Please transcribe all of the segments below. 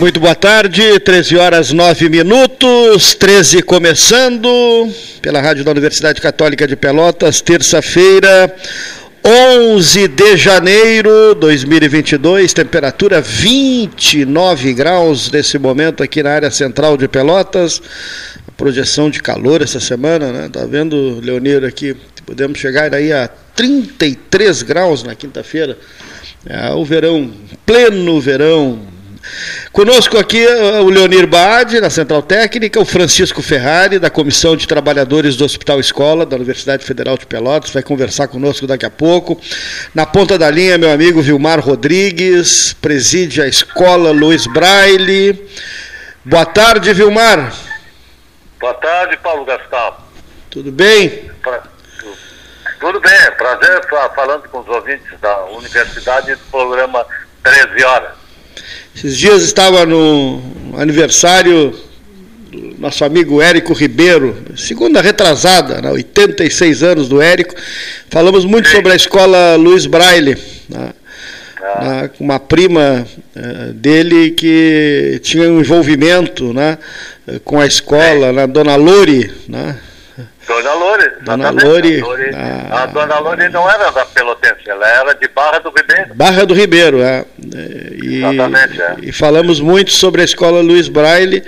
Muito boa tarde, 13 horas 9 minutos, 13 começando pela Rádio da Universidade Católica de Pelotas, terça-feira, 11 de janeiro de 2022, temperatura 29 graus nesse momento aqui na área central de Pelotas. Projeção de calor essa semana, né? Tá vendo, Leonir, aqui, podemos chegar aí a 33 graus na quinta-feira. É o verão, pleno verão, Conosco aqui o Leonir Bade, na Central Técnica, o Francisco Ferrari, da Comissão de Trabalhadores do Hospital Escola, da Universidade Federal de Pelotas, vai conversar conosco daqui a pouco. Na ponta da linha, meu amigo Vilmar Rodrigues, preside a Escola Luiz Braille. Boa tarde, Vilmar. Boa tarde, Paulo Gastal. Tudo bem? Pra... Tudo bem, prazer estar falando com os ouvintes da Universidade do programa 13 Horas. Esses dias estava no aniversário do nosso amigo Érico Ribeiro, segunda retrasada, né, 86 anos do Érico. Falamos muito sobre a escola Luiz Braille, né, ah. né, uma prima uh, dele que tinha um envolvimento né, com a escola, né, Dona Lori, né, Dona Lore. Dona Lore. A, a Dona Lore não era da Pelotense, ela era de Barra do Ribeiro. Barra do Ribeiro, é. E, Exatamente, é. E falamos muito sobre a escola Luiz Braille.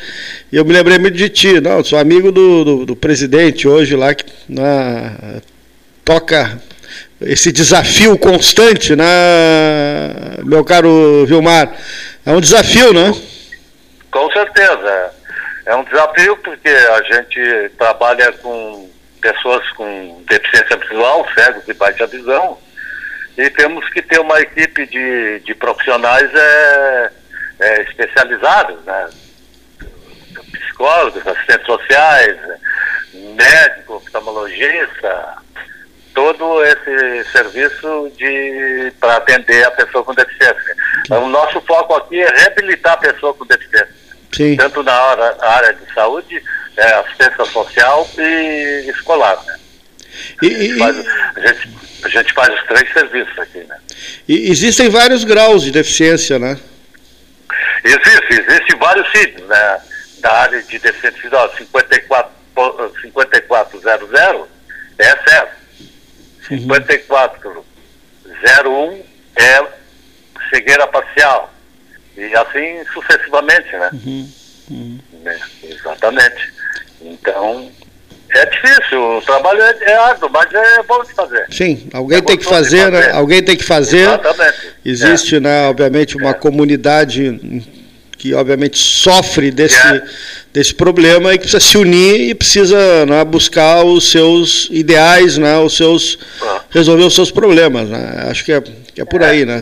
E eu me lembrei muito de ti, não, sou amigo do, do, do presidente hoje lá que na, toca esse desafio constante, né, meu caro Vilmar? É um desafio, né? Com certeza. É um desafio porque a gente trabalha com pessoas com deficiência visual, cegos e baixa visão, e temos que ter uma equipe de, de profissionais é, é, especializados, né? psicólogos, assistentes sociais, médico, oftalmologista, todo esse serviço de para atender a pessoa com deficiência. O nosso foco aqui é reabilitar a pessoa com deficiência. Sim. Tanto na área, área de saúde, é, assistência social e escolar. Né? E, a, gente faz, a, gente, a, gente, faz, os três serviços aqui, né? E existem vários graus de deficiência, né? Existe, existem vários sítios, né? Da área de deficiência visual, 54, 5400 é certo. Uhum. 5401 é cegueira parcial. E assim sucessivamente, né? Uhum. Uhum. É, exatamente. Então, é difícil, o trabalho é, é árduo, mas é bom de fazer. Sim, alguém é tem que fazer, né? fazer, né? Alguém tem que fazer. Exatamente. Existe, é. né, obviamente, uma é. comunidade que obviamente sofre desse, é. desse problema e que precisa se unir e precisa né, buscar os seus ideais, né, os seus, ah. resolver os seus problemas. Né? Acho que é, que é por aí, né?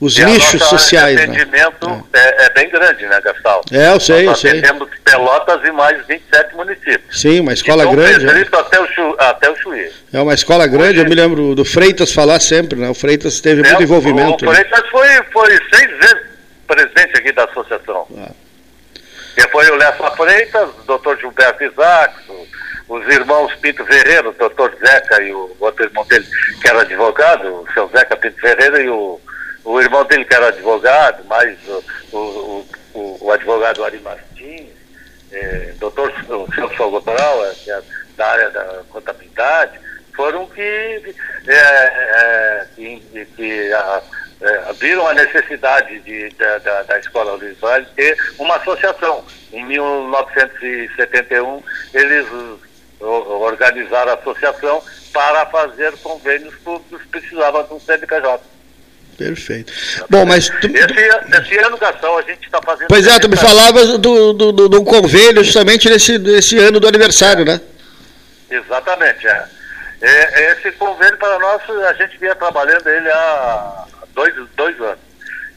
os nichos sociais. O atendimento né? é, é, bem grande, né, Gastão? É, eu sei, Nós eu sei. Temos Pelotas e mais 27 municípios. Sim, uma escola então, grande. É. até, o Chu, até o Chuí. É uma escola grande, Hoje, eu me lembro do Freitas falar sempre, né? O Freitas teve é, muito envolvimento. O, o Freitas né? foi, foi seis vezes presidente aqui da associação. Ah. Depois o Lessa Freitas, o doutor Gilberto Isaacs, os irmãos Pinto Ferreira, o doutor Zeca e o outro irmão dele, que era advogado, o seu Zeca Pinto Ferreira e o, o irmão dele que era advogado, mais o, o, o, o advogado Ari Martins, é, doutor o seu é, que é da área da contabilidade, foram que, é, é, que, que a, é, viram a necessidade de, da, da, da Escola Luiz Vale ter uma associação. Em 1971, eles organizaram a associação para fazer convênios públicos, precisava de um CNPJ. Perfeito. Bom, mas. Tu... Esse, esse ano, Gastão, a gente está fazendo. Pois é, tu me falavas do, do, do, do convênio justamente nesse, nesse ano do aniversário, né? Exatamente, é. é. Esse convênio para nós, a gente vinha trabalhando ele há dois, dois anos.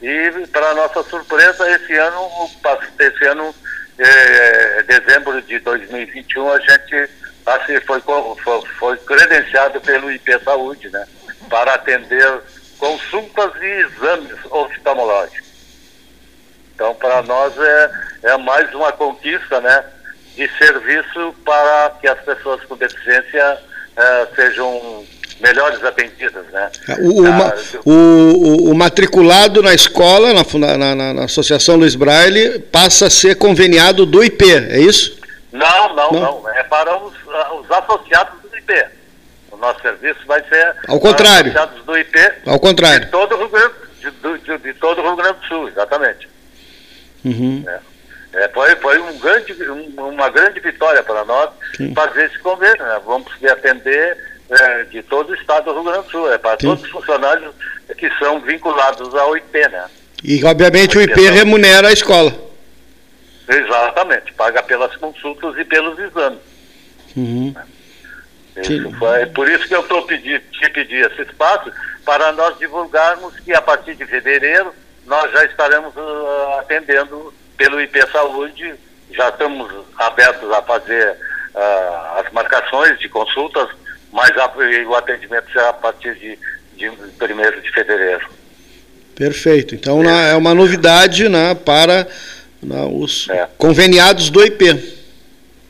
E, para nossa surpresa, esse ano, esse ano, é, dezembro de 2021, a gente assim, foi, foi, foi credenciado pelo IP Saúde, né? Para atender consultas e exames oftalmológicos. Então, para nós é, é mais uma conquista, né? De serviço para que as pessoas com deficiência é, sejam melhores atendidas, né? O, ah, o, o, o, matriculado na escola, na, na, na, na, Associação Luiz Braille, passa a ser conveniado do IP, é isso? Não, não, não. não. É para os, os associados do IP. O nosso serviço vai ser Ao contrário. para os associados do IP. Ao contrário. De todo o Rio Grande, de, de, de todo o Rio Grande do Sul, exatamente. Uhum. É. É, foi foi um grande, um, uma grande vitória para nós Sim. fazer esse convênio. Né? Vamos conseguir atender é, de todo o estado do Rio Grande do Sul, é para Sim. todos os funcionários que são vinculados ao IP, né? E obviamente o IP, o IP remunera a escola. Exatamente, paga pelas consultas e pelos exames. Uhum. Isso foi, por isso que eu estou pedindo, te pedi esse espaço para nós divulgarmos que a partir de fevereiro nós já estaremos uh, atendendo pelo IP Saúde, já estamos abertos a fazer uh, as marcações de consultas, mas a, o atendimento será a partir de, de 1 de fevereiro. Perfeito. Então é, é uma novidade né, para né, os é. conveniados do IP.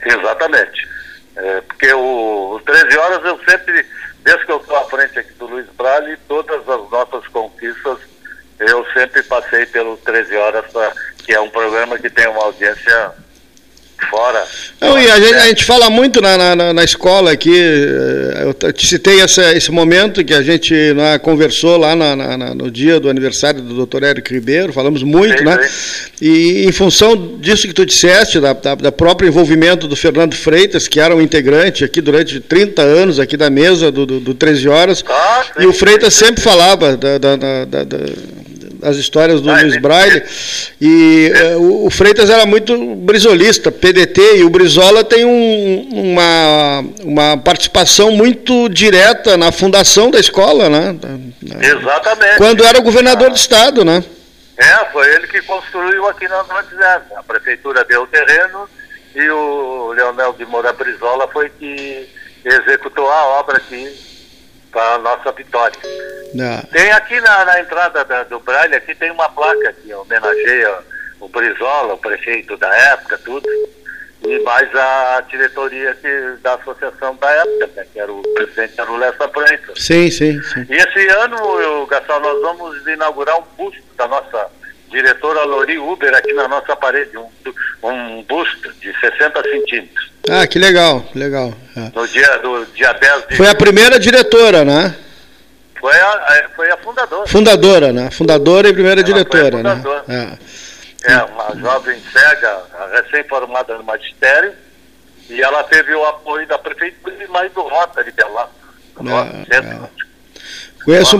Exatamente. É, porque o, o 13 horas eu sempre, desde que eu estou à frente aqui do Luiz Brale, todas as nossas conquistas eu sempre passei pelo 13 horas para que é um programa que tem uma audiência fora. Não, e a gente, a gente, fala muito na, na, na, escola aqui, eh, eu te citei essa, esse momento que a gente né, conversou lá na, no dia do aniversário do doutor Érico Ribeiro, falamos muito, sim, né? Sim. E em função disso que tu disseste, da, da, da, próprio envolvimento do Fernando Freitas, que era um integrante aqui durante 30 anos aqui da mesa do, do, do 13 Horas, ah, sim, e o Freitas sempre falava da, da, da as histórias do Luiz Braille. E uh, o Freitas era muito brisolista, PDT, e o Brizola tem um, uma, uma participação muito direta na fundação da escola, né? Exatamente. Quando era governador ah. do estado, né? É, foi ele que construiu aqui na Norte A prefeitura deu o terreno e o Leonel de Moura Brizola foi que executou a obra aqui para a nossa vitória. Não. Tem aqui na, na entrada da, do Braille, aqui tem uma placa que homenageia o Brizola, o prefeito da época, tudo, e mais a diretoria que, da associação da época, né, que era o presidente era o Lessa Prensa. Sim, sim, sim. E esse ano, eu, Gastão, nós vamos inaugurar um busto da nossa diretora Lori Uber aqui na nossa parede, um, um busto de 60 centímetros. Ah, que legal, legal. É. No dia, do dia 10 de Foi a primeira diretora, né? Foi a, foi a fundadora. Fundadora, né? Fundadora e primeira Ela diretora, né? É. é, uma jovem cega, recém-formada no magistério, e ela teve o apoio da prefeitura e mais do Rotary de lá. É, é. Conheço,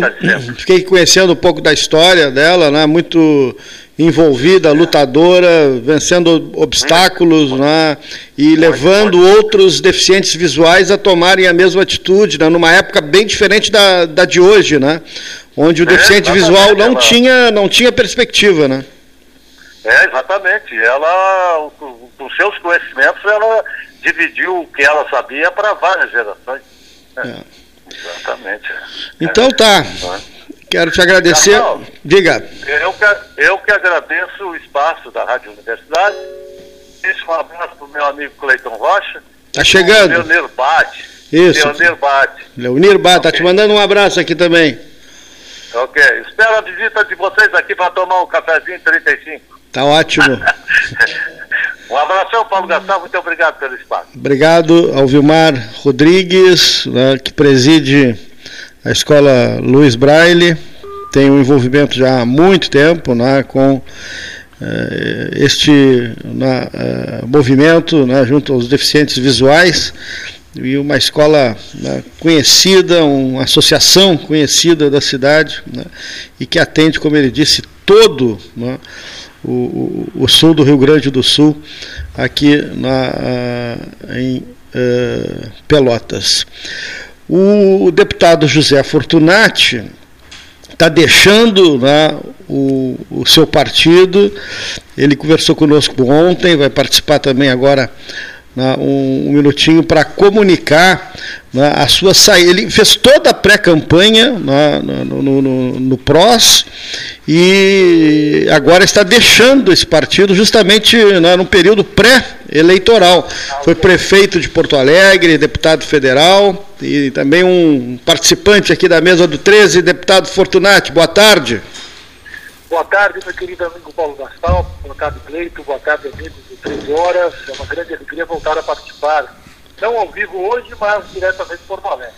fiquei conhecendo um pouco da história dela, né? Muito envolvida, lutadora, vencendo obstáculos, né? E levando outros deficientes visuais a tomarem a mesma atitude, né? Numa época bem diferente da, da de hoje, né? Onde o é, deficiente visual não tinha, não tinha perspectiva, né? É, exatamente. Ela, com seus conhecimentos, ela dividiu o que ela sabia para várias gerações. Né? É. Exatamente. Então tá. Quero te agradecer. Diga. Eu que, eu que agradeço o espaço da Rádio Universidade. Deixo um abraço para o meu amigo Cleiton Rocha. Tá chegando. Leonir Bate. Isso. Leonir Bate. Leonir Bate, okay. tá te mandando um abraço aqui também. Ok. Espero a visita de vocês aqui para tomar um cafezinho 35. Tá ótimo. Um abração, Paulo Gastão, muito obrigado pelo espaço. Obrigado ao Vilmar Rodrigues, né, que preside a Escola Luiz Braille, tem um envolvimento já há muito tempo né, com eh, este né, eh, movimento né, junto aos deficientes visuais e uma escola né, conhecida, uma associação conhecida da cidade né, e que atende, como ele disse, todo né, o, o, o, sul do Rio Grande do Sul, aqui na, em uh, Pelotas. O deputado José Fortunati está deixando né, o, o, seu partido, ele conversou conosco ontem, vai participar também agora né, um, um, minutinho para comunicar né, a sua saída. Ele fez toda a pré-campanha né, no, no, no, no, PROS e agora está deixando esse partido justamente né, no período pré-eleitoral. Foi prefeito de Porto Alegre, deputado federal e também um participante aqui da mesa do 13, deputado Fortunati. Boa tarde. Boa tarde, meu querido amigo Paulo Gastal. Boa tarde, Cleito. Boa tarde, amigos de 13 horas. É uma grande alegria voltar a participar. Não ao vivo hoje, mas diretamente de Porto Alegre.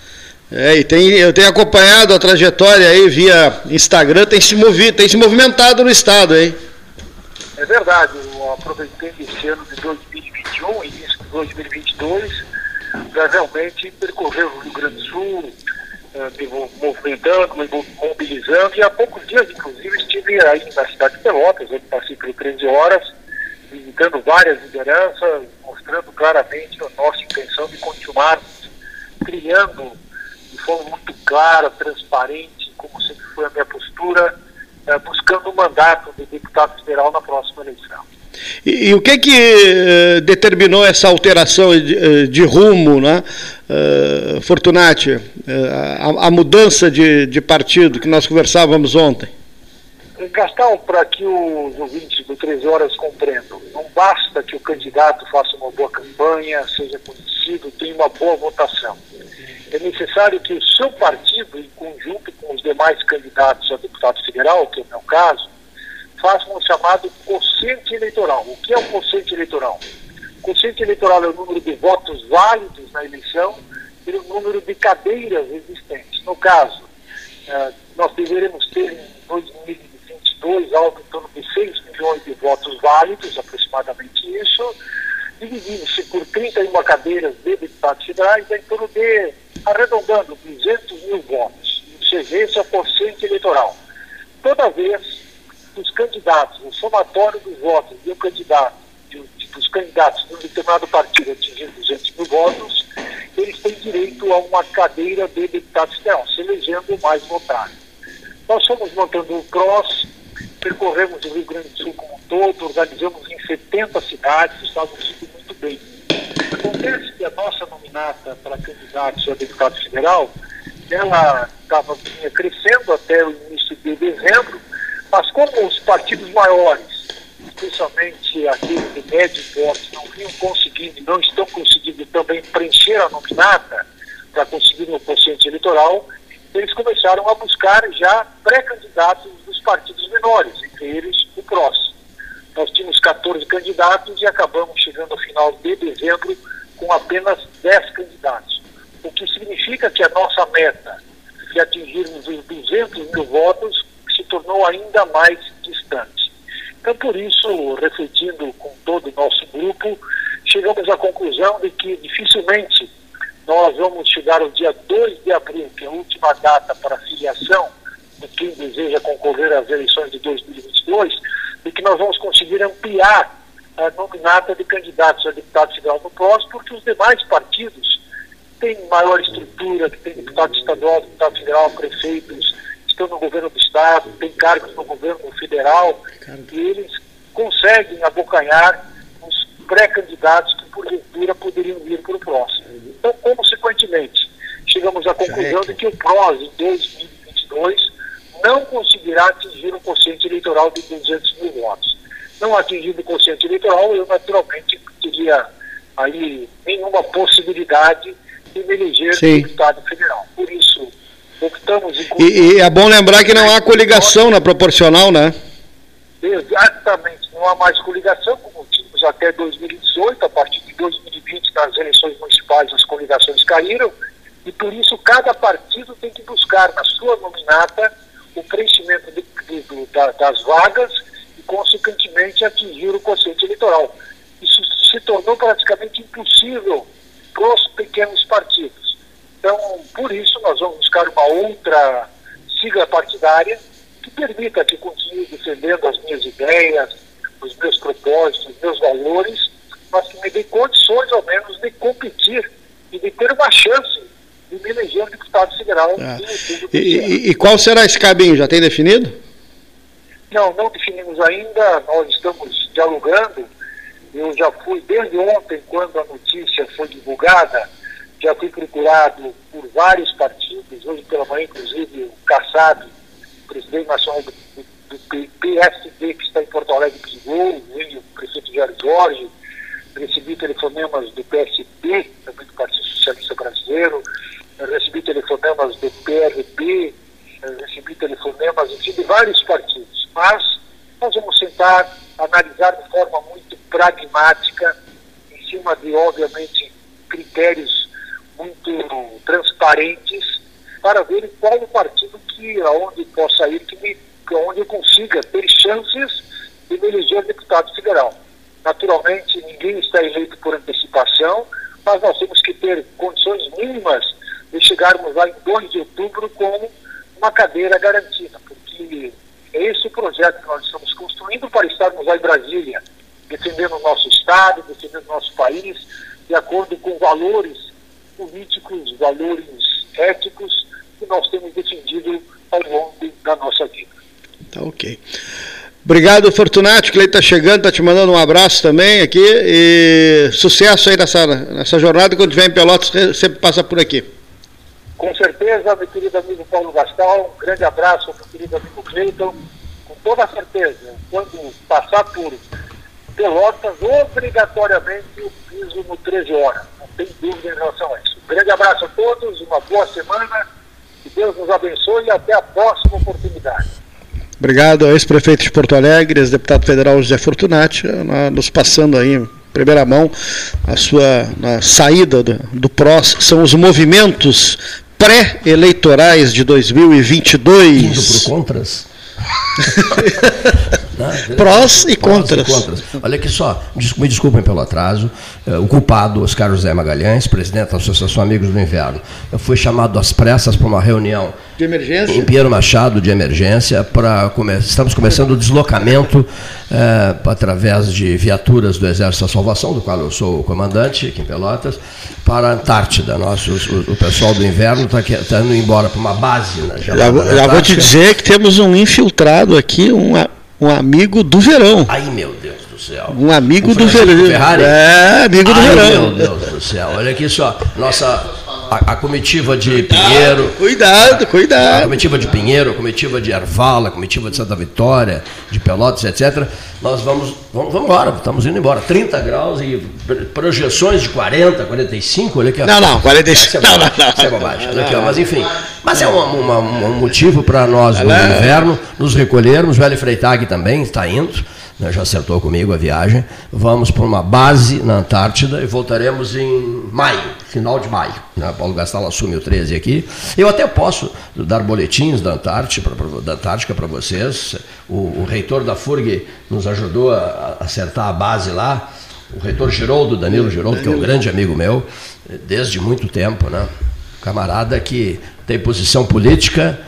É, e tem, eu tenho acompanhado a trajetória aí via Instagram, tem se, movido, tem se movimentado no estado, hein? É verdade, eu aproveitei esse ano de 2021, início de 2022, para realmente percorrer o Rio Grande do Sul, me movimentando, me mobilizando, e há poucos dias, inclusive, estive aí na cidade de Pelotas, onde passei por 13 horas, visitando várias lideranças, mostrando claramente a nossa intenção de continuarmos criando de forma muito clara, transparente, como sempre foi a minha postura, eh, buscando o mandato de deputado federal na próxima eleição. E, e, o que que uh, determinou essa alteração de, uh, de rumo, né? Uh, Fortunati, a, a, mudança de, de partido que nós conversávamos ontem? Gastão, para que os ouvintes do 13 Horas compreendam, não basta que o candidato faça uma boa campanha, seja conhecido, tenha uma boa votação. É necessário que o seu partido, em conjunto com os demais candidatos a deputado federal, que é o meu caso, façam o chamado quociente eleitoral. O que é o quociente eleitoral? O eleitoral é o número de votos válidos na eleição pelo número de cadeiras existentes. No caso, eh, nós deveremos ter em 2022 algo em torno de 6 milhões de votos válidos, aproximadamente isso, dividindo-se por 31 cadeiras de deputados federais, é em torno de, arredondando, 200 mil votos. Ou seja, esse é o quociente eleitoral. Toda vez dos candidatos, o somatório dos votos de um candidato, de, dos candidatos de um determinado partido atingir 200 mil votos, eles têm direito a uma cadeira de deputado federal, se elegendo mais votado. Nós fomos montando um cross, percorremos o Rio Grande do Sul como um todo, organizamos em 70 cidades, estávamos indo muito bem. Acontece que a nossa nominata para candidatos a deputado federal, ela estava crescendo até o início de dezembro, mas como os partidos maiores, especialmente aqueles de médio porte, não vinham conseguindo, não estão conseguindo também preencher a nominata para conseguir um quociente eleitoral, eles começaram a buscar já pré-candidatos dos partidos menores, entre eles o PROS. Nós tínhamos 14 candidatos e acabamos chegando ao final de dezembro com apenas 10 candidatos. O que significa que a nossa meta de atingirmos os 200 mil votos se tornou ainda mais distante. Então, por isso, refletindo com todo o nosso grupo, chegamos à conclusão de que dificilmente nós vamos chegar ao dia 2 de abril, que é a última data para filiação de quem deseja concorrer às eleições de 2022, e que nós vamos conseguir ampliar a nominata de candidatos a deputado federal no próximo, porque os demais partidos têm maior estrutura, que tem deputado estadual, deputado federal, prefeitos, estão no governo do Estado, têm cargos no governo federal, e eles conseguem abocanhar os pré-candidatos que, porventura, poderiam vir para o próximo. Então, consequentemente, chegamos à conclusão de que o PROS, em 2022, não conseguirá atingir um quociente eleitoral de 200 mil votos. Não atingindo o quociente eleitoral, eu naturalmente teria aí nenhuma possibilidade de me eleger deputado federal. Por isso, optamos em... E, e é bom lembrar que não há coligação na proporcional, né? Exatamente, não há mais coligação, como tínhamos até 2018, a partir de 2020, nas eleições municipais, as coligações caíram, e por isso cada partido tem que buscar na sua nominata o preenchimento de, de, de, das vagas e, consequentemente, atingir o quociente eleitoral. Isso se tornou praticamente impossível para os pequenos partidos. Então, por isso, nós vamos buscar uma outra sigla partidária que permita que continue defendendo as minhas ideias, os meus propósitos, os meus valores, mas que me dê condições, ao menos, de competir e de ter uma chance de me eleger deputado federal. Ah. E, e, e, qual será esse caminho? Já tem definido? Não, não definimos ainda. Nós estamos dialogando Eu já fui, desde ontem, quando a notícia foi divulgada, já fui procurado por vários partidos, hoje pela manhã, inclusive, o Kassab, presidente nacional do, do, do PSD, que está em Porto Alegre, ligou, o prefeito Jair Jorge, recebi telefonemas do PSB, também do Partido Socialista Brasileiro, recebi telefonemas do PRB, recebi telefonemas enfim, de vários partidos. Mas nós vamos sentar, analisar de forma muito pragmática, em cima de, obviamente, critérios muito transparentes, para ver qual o partido que, aonde possa ir, que me, onde eu consiga ter chances de me eleger deputado federal. Naturalmente, ninguém está eleito por antecipação, mas nós temos que ter condições mínimas de chegarmos lá em 2 de outubro com uma cadeira garantida, porque é esse o projeto que nós estamos construindo para estarmos lá em Brasília, defendendo o nosso Estado, defendendo o nosso país, de acordo com valores políticos, valores éticos que nós temos defendido ao longo da nossa vida. Tá ok. Obrigado, Fortunato, que ele está chegando, está te mandando um abraço também aqui e sucesso aí nessa, nessa jornada. Quando estiver em Pelotas, sempre passa por aqui. Com certeza, meu querido amigo Paulo Gastal, um grande abraço, meu querido amigo Cleiton. Com toda certeza, quando passar por Pelotas, obrigatoriamente eu piso no 13 horas. Tem dúvida em relação a isso. Um grande abraço a todos, uma boa semana, que Deus nos abençoe e até a próxima oportunidade. Obrigado ao ex-prefeito de Porto Alegre, ex-deputado federal José Fortunati, nos passando aí em primeira mão a sua a saída do, do PROS, são os movimentos pré-eleitorais de 2022. Indo por contras? Prós e contras. Prós e contras. Olha aqui só, me desculpem pelo atraso. Eh, o culpado, Oscar José Magalhães, presidente da Associação Amigos do Inverno, foi chamado às pressas para uma reunião de emergência? em Pinheiro Machado de emergência. Para come... Estamos começando o deslocamento é, através de viaturas do Exército da Salvação, do qual eu sou o comandante aqui em Pelotas, para a Antártida. Nosso, o, o pessoal do inverno está tá indo embora para uma base na Já, já vou te dizer que temos um infiltrado aqui, um, um amigo do verão. Ai, meu Deus do céu. Um amigo do verão. Ferrari? É, amigo Ai, do verão. Meu Deus do céu. Olha aqui só. Nossa a, a, comitiva de Pinheiro. Cuidado, cuidado. A comitiva de Pinheiro, a comitiva de Arvala, a comitiva de Santa Vitória, de Pelotas, etc. Nós vamos, vamos, vamos embora, estamos indo embora. 30 graus e projeções de 40, 45, olha aqui. Não, não, 45. É não, não, não. Isso é bobagem. Olha aqui, ó, mas enfim. Mas é uma, uma, um motivo para nós, no inverno, nos recolhermos. O Hélio Freitag também está indo né, já acertou comigo a viagem. Vamos para uma base na Antártida e voltaremos em maio, final de maio. Né? Paulo Gastal assume o 13 aqui. Eu até posso dar boletins da Antártica para vocês. O, o, reitor da FURG nos ajudou a, a acertar a base lá. O reitor Giroldo, Danilo Giroldo, que é um grande amigo meu, desde muito tempo, né? Camarada que tem posição política,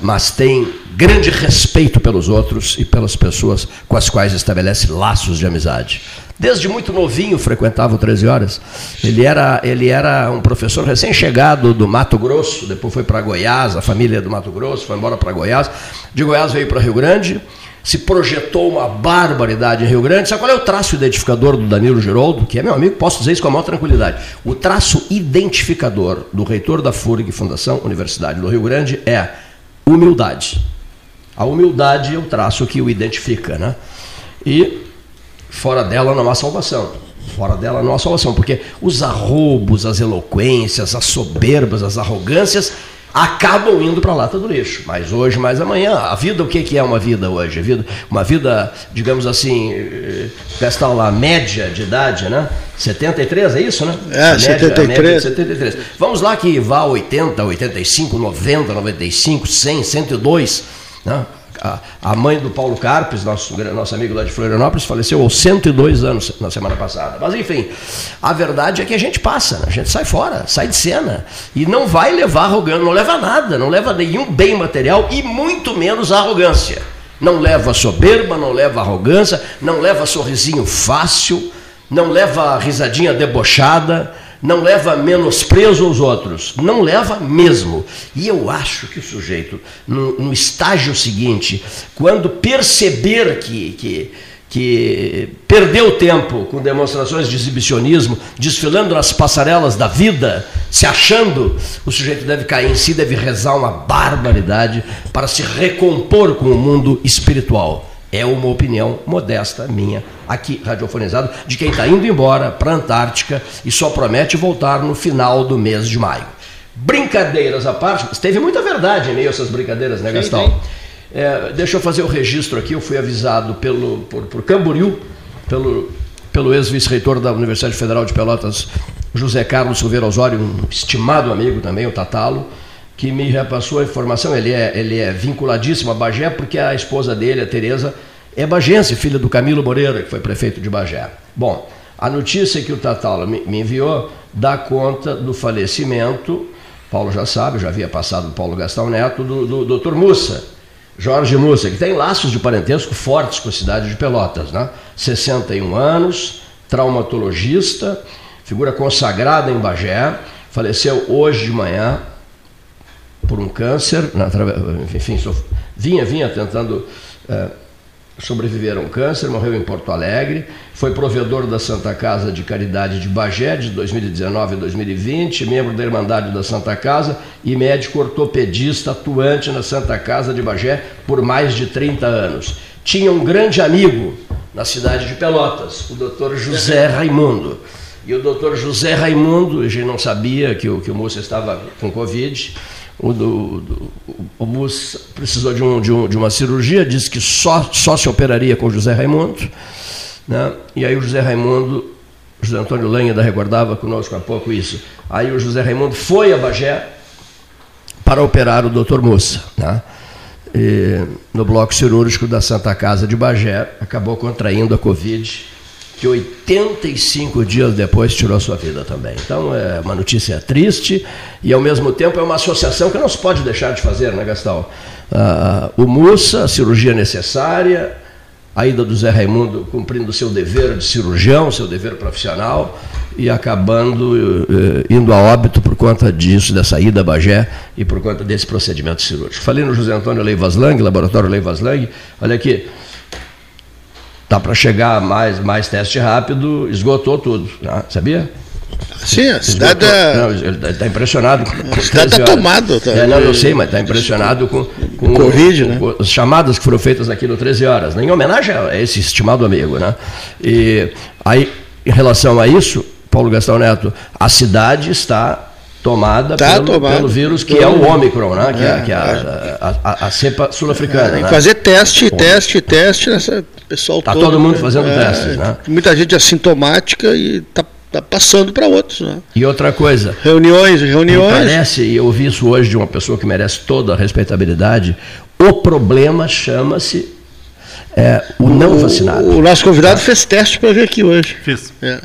mas tem grande respeito pelos outros e pelas pessoas com as quais estabelece laços de amizade. Desde muito novinho frequentava o 13 Horas. Ele era, ele era um professor recém-chegado do Mato Grosso, depois foi para Goiás, a família do Mato Grosso foi embora para Goiás. De Goiás veio para Rio Grande, se projetou uma barbaridade em Rio Grande. Sabe qual é o traço identificador do Danilo Giroldo? Que é meu amigo, posso dizer isso com a maior tranquilidade. O traço identificador do reitor da FURG, Fundação Universidade do Rio Grande, é humildade. A humildade é o traço que o identifica, né? E fora dela não há salvação. Fora dela não há salvação, porque os arrobos, as eloquências, as soberbas, as arrogâncias acabam indo para a lata do lixo. Mas hoje, mais amanhã. A vida, o que é uma vida hoje? A vida, uma vida, digamos assim, gastar lá, média de idade, né? 73, é isso, né? É, a 73. 73. Vamos lá que vá 80, 85, 90, 95, 100, 102 né? A, a mãe do Paulo Carpes, nosso, nosso amigo lá de Florianópolis, faleceu aos 102 anos na semana passada. Mas enfim, a verdade é que a gente passa, né? a gente sai fora, sai de cena. E não vai levar arrogância, não leva nada, não leva nenhum bem material e muito menos arrogância. Não leva soberba, não leva arrogância, não leva sorrisinho fácil, não leva risadinha debochada não leva menosprezo aos outros, não leva mesmo. E eu acho que o sujeito, no, no estágio seguinte, quando perceber que, que, que perdeu tempo com demonstrações de exibicionismo, desfilando nas passarelas da vida, se achando, o sujeito deve cair em si, deve rezar uma barbaridade para se recompor com o mundo espiritual. É uma opinião modesta minha, aqui radiofonizado, de quem está indo embora para a Antártica e só promete voltar no final do mês de maio. Brincadeiras à parte, teve muita verdade em meio a essas brincadeiras, né, Gastão? Sim, sim. É, deixa eu fazer o registro aqui, eu fui avisado pelo, por, por Camboriú, pelo, pelo ex-vice-reitor da Universidade Federal de Pelotas, José Carlos Silveira Osório, um estimado amigo também, o Tatalo, que me repassou a informação, ele é, ele é vinculadíssimo a Bagé, porque a esposa dele, a Tereza, é bagense, filha do Camilo Moreira, que foi prefeito de Bagé. Bom, a notícia que o Tatalo me, me enviou dá conta do falecimento, Paulo já sabe, já havia passado o Paulo Gastão Neto, do, do, do Dr. Mussa, Jorge Mussa, que tem laços de parentesco fortes com a cidade de Pelotas, né? 61 anos, traumatologista, figura consagrada em Bagé, faleceu hoje de manhã por um câncer, enfim, vinha, vinha tentando é, sobreviveram a um câncer, morreu em Porto Alegre, foi provedor da Santa Casa de Caridade de Bagé de 2019 a 2020, membro da Irmandade da Santa Casa e médico ortopedista atuante na Santa Casa de Bagé por mais de 30 anos. Tinha um grande amigo na cidade de Pelotas, o Dr. José Raimundo. E o Dr. José Raimundo, a gente não sabia que o, que o moço estava com Covid, o, do, o precisou de, um, de, um, de, uma cirurgia, disse que só, só se operaria com José Raimundo. Né? E aí o José Raimundo, José Antônio Lanha recordava conosco há pouco isso. Aí o José Raimundo foi a Bagé para operar o doutor Mussa. Né? E, no bloco cirúrgico da Santa Casa de Bagé, acabou contraindo a Covid que 85 dias depois tirou sua vida também. Então é uma notícia triste e ao mesmo tempo é uma associação que não se pode deixar de fazer, né, Gastão? Ah, o Mussa, a cirurgia necessária, a ida do Zé Raimundo cumprindo seu dever de cirurgião, seu dever profissional e acabando eh, indo a óbito por conta disso, dessa ida a Bagé e por conta desse procedimento cirúrgico. Falei no José Antônio Leivas Lang, laboratório Leivas Lang, olha aqui, Tá para chegar mais, mais teste rápido, esgotou tudo, né? sabia? Sim, a cidade está tá impressionado. A cidade está tomada. Tá, é, não, eu sei, mas está impressionado com, com, Covid, com, né? com as chamadas que foram feitas aqui no 13 Horas, né? em homenagem a esse estimado amigo. Né? E aí, em relação a isso, Paulo Gastão Neto, a cidade está tomada, tá pelo, pelo, vírus que é o Ômicron, né? que é, é, que é a, é. a, a, a, cepa sul-africana. Tem né? fazer teste, teste, teste nessa pessoal tá todo. todo mundo fazendo é, testes, né? Muita gente assintomática e está tá passando para outros. Né? E outra coisa. Reuniões, reuniões. Parece, e eu ouvi isso hoje de uma pessoa que merece toda a respeitabilidade, o problema chama-se é, o não vacinado. O, o nosso convidado tá? fez teste para vir aqui hoje. Fiz. É.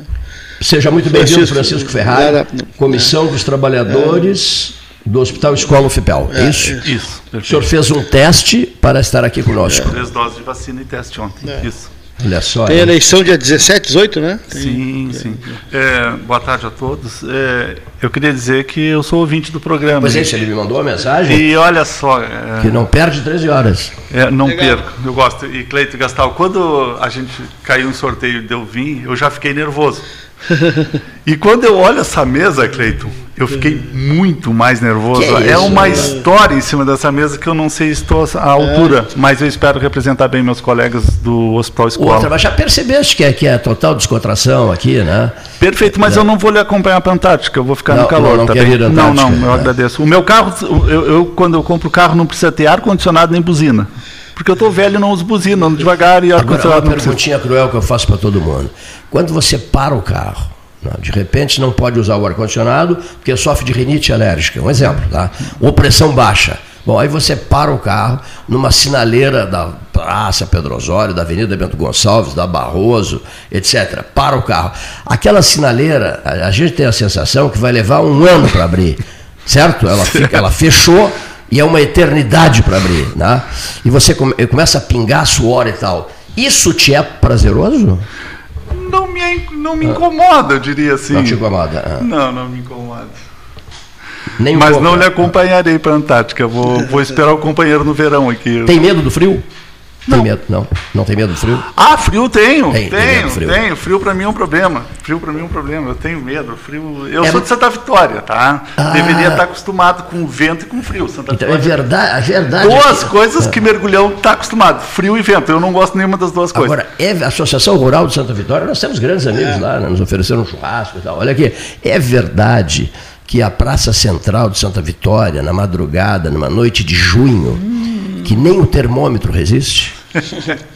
Seja muito bem-vindo, Francisco Ferrari, Comissão dos Trabalhadores do Hospital Escola UFPEL. É, isso? Isso. Perfeito. O senhor fez um teste para estar aqui conosco. É. Três doses de vacina e teste ontem. É. Isso. Olha só. Tem eleição dia 17, 18, né? Tem, sim, sim. É, boa tarde a todos. É, eu queria dizer que eu sou ouvinte do programa. Pois é, ele me mandou uma mensagem. E olha só. É, que não perde 13 horas. É, não Legal. perco, eu gosto. E Cleito Gastal, quando a gente caiu um sorteio de eu vim, eu já fiquei nervoso. e quando eu olho essa mesa, Cleiton, eu fiquei muito mais nervoso. É, é, uma história em cima dessa mesa que eu não sei se estou à altura, é. mas eu espero representar bem meus colegas do Hospital Escola. Outra, mas já percebeste que é, que é total descontração aqui, né? Perfeito, mas não. eu não vou lhe acompanhar para a Antártica, eu vou ficar não, no calor. Não, tá bem? não, não, eu é. agradeço. O meu carro, eu, eu, quando eu compro carro, não precisa ter ar-condicionado nem buzina. Porque eu estou velho e não uso buzina, ando devagar e ar-condicionado não Uma perguntinha cruel que eu faço para todo mundo. Quando você para o carro, de repente não pode usar o ar-condicionado porque sofre de rinite alérgica, um exemplo, tá? Ou pressão baixa. Bom, aí você para o carro numa sinaleira da Praça Pedro Osório, da Avenida Bento Gonçalves, da Barroso, etc. Para o carro. Aquela sinaleira, a gente tem a sensação que vai levar um ano para abrir, certo? Ela, fica, ela fechou e é uma eternidade para abrir, né? E você come, começa a pingar suor e tal. Isso te é prazeroso? não me, não me incomoda, eu diria assim. Não te incomoda? Ah. Não, não me incomoda. Nem Mas não lhe acompanharei para a Antártica. Vou, vou esperar o companheiro no verão aqui. Tem medo do frio? Tem medo? Não. Não tem medo do frio? Ah, frio tenho. Tem, tem tenho, do frio. tenho. Frio pra mim é um problema. Frio pra mim é um problema. Eu tenho medo. Frio. Eu É, sou de Santa Vitória, tá? Ah. Deveria estar acostumado com o vento e com o frio. Santa Então é Vitória. verdade. A verdade é Duas que- coisas que mergulhão está acostumado: frio e vento. Eu não gosto nenhuma das duas coisas. Agora, é, a Associação Rural de Santa Vitória, nós temos grandes amigos lá, né, nos ofereceram um churrasco e tal. Olha aqui, é verdade que a Praça Central de Santa Vitória, na madrugada, numa noite de junho, que nem o termômetro resiste?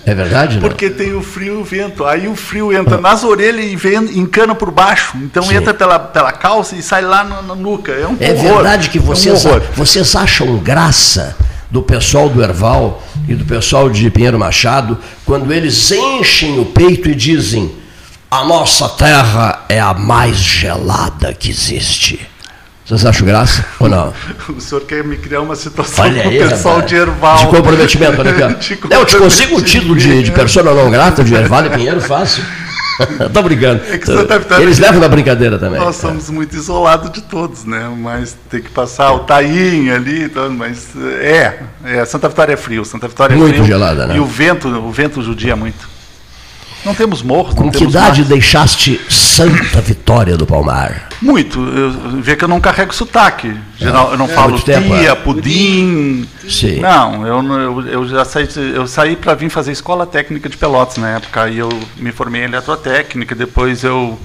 É verdade, não? Porque tem o frio e o vento. Aí o frio entra nas orelhas e vem, encana por baixo. Então Sim. entra pela, pela calça e sai lá na, na nuca. É um É horror. verdade que É um vocês, vocês acham graça do pessoal do Erval e do pessoal de Pinheiro Machado quando eles enchem o peito e dizem a nossa terra é a mais gelada que existe. Vocês acham graça ou não? O senhor quer me criar uma situação Olha aí, pessoal rapaz. de Erval. De comprometimento. De Não, eu te consigo o título de, de persona não grata de Erval e Pinheiro fácil. Tô brincando. É Santa Vitória- Eles levam na brincadeira também. Nós somos muito isolados de todos, né? Mas tem que passar o tainho ali, então, mas é, é, Santa Vitória é frio, Santa Vitória é Muito frio. gelada, né? E o vento, o vento judia muito. Não temos morros, Com que idade mares. deixaste Santa Vitória do Palmar? Muito. Eu, vê que eu não carrego sotaque. Geral, eu não falo muito tempo, tia, é. pudim. Sim. Não, eu, eu, eu já saí, eu saí para vir fazer escola técnica de Pelotas na época. Aí eu me formei em eletrotécnica, depois eu,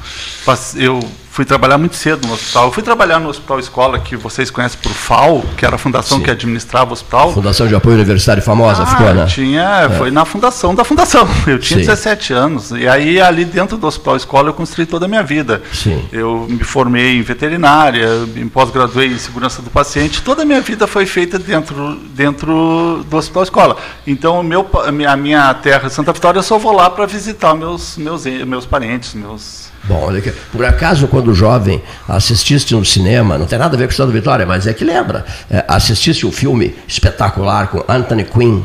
eu fui trabalhar muito cedo no hospital. Eu fui trabalhar no hospital escola, que vocês conhecem por FAO, que era a fundação Sim. que administrava o hospital. Fundação de Apoio Universitário famosa, Ah, ficou, né? tinha, foi na fundação da fundação. Eu tinha Sim. 17 anos. E aí, ali dentro do hospital escola, eu construí toda a minha vida. Sim. Eu me formei em veterinária, me pós-graduei em segurança do paciente. Toda a minha vida foi feita dentro, dentro do hospital escola. Então, meu, a minha- terra, Santa Vitória, eu só vou lá para visitar meus, meus, meus parentes, meus. Bom. Por acaso, quando jovem, assististe no cinema, não tem nada a ver com Santa Vitória, mas é que lembra, é, assististe um filme espetacular com Anthony Quinn,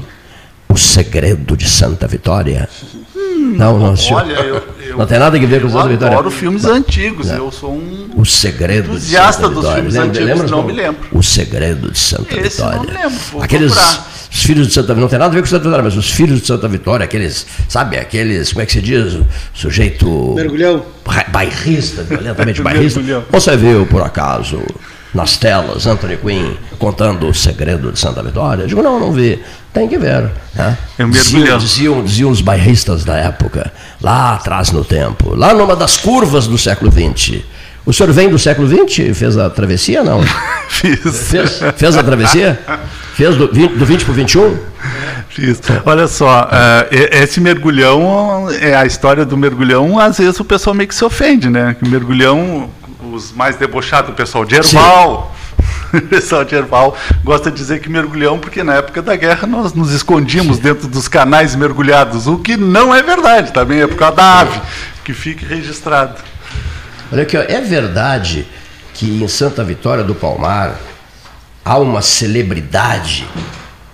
O Segredo de Santa Vitória? não, não assistiu? Olha, eu, eu, Não tem nada a ver com eu Santa Vitória. adoro filmes antigos. Eu sou um. O Segredo Entusiasta de Santa dos Vitória. filmes Lembra- antigos, lembra, não me lembro. O Segredo de Santa Esse eu Vitória. não lembro, vou aqueles procurar. Os filhos de Santa Vitória, não tem nada a ver com Santa Vitória, mas os filhos de Santa Vitória, aqueles, sabe, aqueles, como é que se diz, sujeito Mergulhão. ba- bairrista, violentamente bairrista. Mergulhão. Você viu, por acaso, nas telas, Anthony Quinn contando o segredo de Santa Vitória? Eu digo, não, não vi. Tem que ver. Né? É um mergulhão. diziam, diziam os bairristas da época, lá atrás no tempo, lá numa das curvas do século XX. O senhor vem do século XX? Fez a travessia, não? Fiz. Fez, fez a travessia? Fez do 20, do 20 para o 21? Fiz. Olha só, e- esse mergulhão, é a história do mergulhão, às vezes o pessoal meio que se ofende, né? Que o mergulhão, os mais debochados, o pessoal de Erval, o pessoal de Erval gosta de dizer que mergulhão, porque na época da guerra nós nos escondíamos dentro dos canais mergulhados, o que não é verdade, também é por causa da ave, que fique registrado. Olha aqui, ó, é verdade que em Santa Vitória do Palmar há uma celebridade,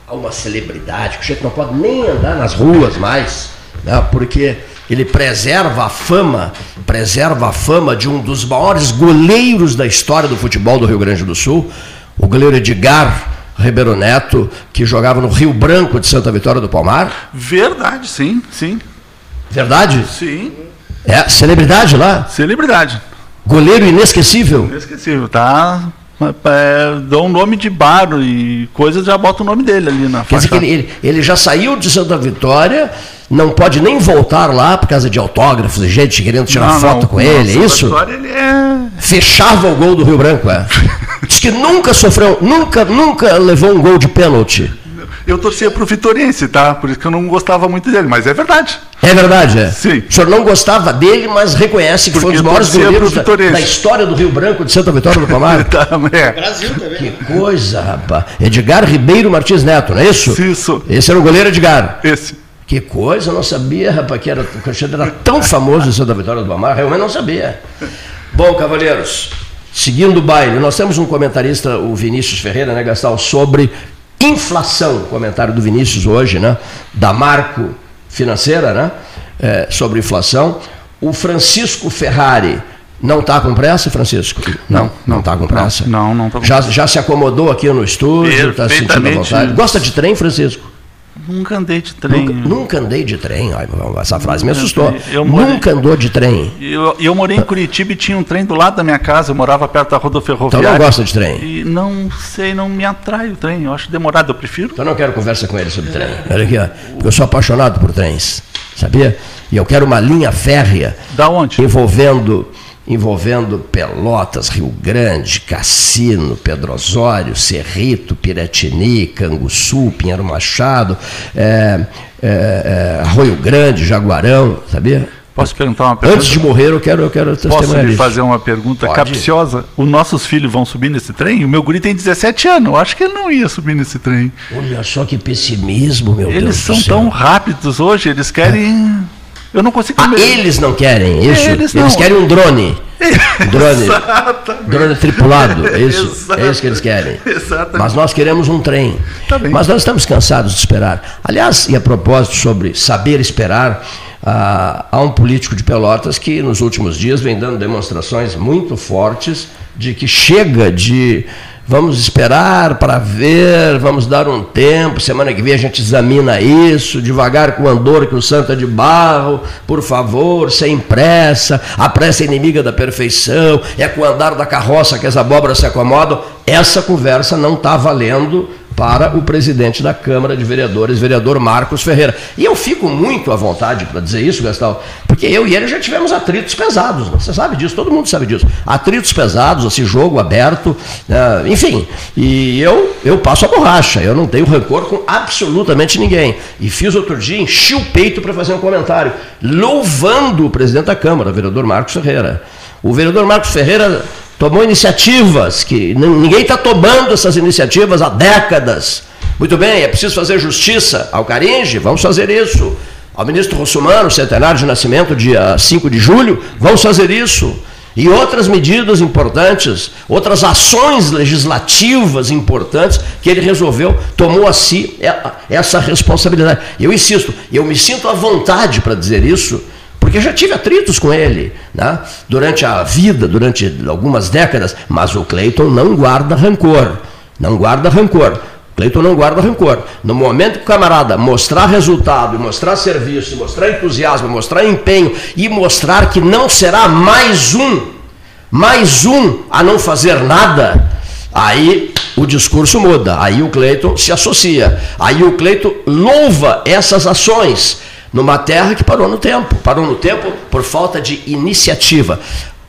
há uma celebridade, que o chefe não pode nem andar nas ruas mais, né, porque ele preserva a fama, preserva a fama de um dos maiores goleiros da história do futebol do Rio Grande do Sul, o goleiro Edgar Ribeiro Neto, que jogava no Rio Branco de Santa Vitória do Palmar. Verdade, sim, sim, Verdade? sim. É, celebridade lá, Celebridade. goleiro inesquecível. Inesquecível, tá? É, dou um nome de bar e coisas, já bota o nome dele ali na Quer dizer que ele, ele, já saiu de Santa Vitória, não pode nem voltar lá por causa de autógrafos e gente querendo tirar Não, foto não, com ele, é Santa isso? Vitória, ele é Fechava o gol do Rio Branco, é. Diz que nunca sofreu, nunca, nunca levou um gol de pênalti. Eu torcia pro Vitoriense, tá? Por isso que eu não gostava muito dele, mas é verdade. É verdade, é? Sim. O senhor não gostava dele, mas reconhece que foi um Porque dos maiores goleiros da, da história do Rio Branco de Santa Vitória do Palmar. Tá, é. Brasil também. que coisa, rapaz. Edgar Ribeiro Martins Neto, não é isso? Isso. Esse era o goleiro Edgar. Esse. Que coisa, eu não sabia, rapaz, que era, o Cristiano era tão famoso em Santa Vitória do Palmar, realmente não sabia. Bom, cavalheiros, seguindo o baile, nós temos um comentarista, o Vinícius Ferreira, né, Gastal, sobre inflação, comentário do Vinícius hoje, né, da Marco Financeira, né, é, sobre inflação. O Francisco Ferrari, não está com pressa, Francisco? Não, não está com pressa. Não, não com já, já se acomodou aqui no estúdio, está sentindo Perfeitamente. vontade. Gosta de trem, Francisco? Nunca andei de trem. Nunca, nunca andei de trem. Essa frase me assustou. Eu morei, nunca andou de trem. Eu, eu morei em Curitiba e tinha um trem do lado da minha casa. Eu morava perto da rodoferroviária. Então não gosta de trem? E não sei, não me atrai o trem. Eu acho demorado, eu prefiro. Então não quero conversa com ele sobre trem. Olha aqui, ó. Eu sou apaixonado por trens. Sabia? E eu quero uma linha férrea. Da onde? Envolvendo envolvendo Pelotas, Rio Grande, Cassino, Pedro Osório, Cerrito, Piratini, Canguçu, Pinheiro Machado, é, é, é, Arroio Grande, Jaguarão, sabia? Posso perguntar uma pergunta? Antes de morrer, eu quero, eu quero Posso lhe fazer uma pergunta Pode. capciosa? Os nossos filhos vão subir nesse trem? O meu guri tem 17 anos. Eu acho que ele não ia subir nesse trem. Olha só que pessimismo, meu eles Deus. Eles são tão rápidos hoje, eles querem. Eu não consigo. Ah, eles não querem isso? Eles, eles querem um drone. Drone. drone tripulado. É isso, é isso que eles querem. Exatamente. Mas nós queremos um trem. Tá Mas nós estamos cansados de esperar. Aliás, e a propósito sobre saber esperar, ah, há um político de Pelotas que nos últimos dias vem dando demonstrações muito fortes de que chega de Vamos esperar para ver, vamos dar um tempo. Semana que vem a gente examina isso, devagar com o andor que o santo é de barro, por favor, sem pressa. A pressa é inimiga da perfeição, é com o andar da carroça que as abóboras se acomodam. Essa conversa não está valendo para o presidente da Câmara de Vereadores, vereador Marcos Ferreira. E eu fico muito à vontade para dizer isso, Gastão, porque eu e ele já tivemos atritos pesados, você sabe disso, todo mundo sabe disso. Atritos pesados, esse jogo aberto, né? enfim. E eu, eu passo a borracha, eu não tenho rancor com absolutamente ninguém. E fiz outro dia, enchi o peito para fazer um comentário, louvando o presidente da Câmara, vereador Marcos Ferreira. O vereador Marcos Ferreira tomou iniciativas que ninguém está tomando essas iniciativas há décadas. Muito bem, é preciso fazer justiça ao Caringe, vamos fazer isso. Ao ministro Russumano, centenário de nascimento, dia 5 de julho, vamos fazer isso. E outras medidas importantes, outras ações legislativas importantes que ele resolveu, tomou a si essa responsabilidade. Eu insisto, eu me sinto à vontade para dizer isso, porque já tive atritos com ele né? durante a vida, durante algumas décadas, mas o Cleiton não guarda rancor. Não guarda rancor. Cleiton não guarda rancor. No momento que o camarada mostrar resultado, mostrar serviço, mostrar entusiasmo, mostrar empenho e mostrar que não será mais um, mais um a não fazer nada, aí o discurso muda. Aí o Cleiton se associa. Aí o Cleiton louva essas ações numa terra que parou no tempo. Parou no tempo por falta de iniciativa.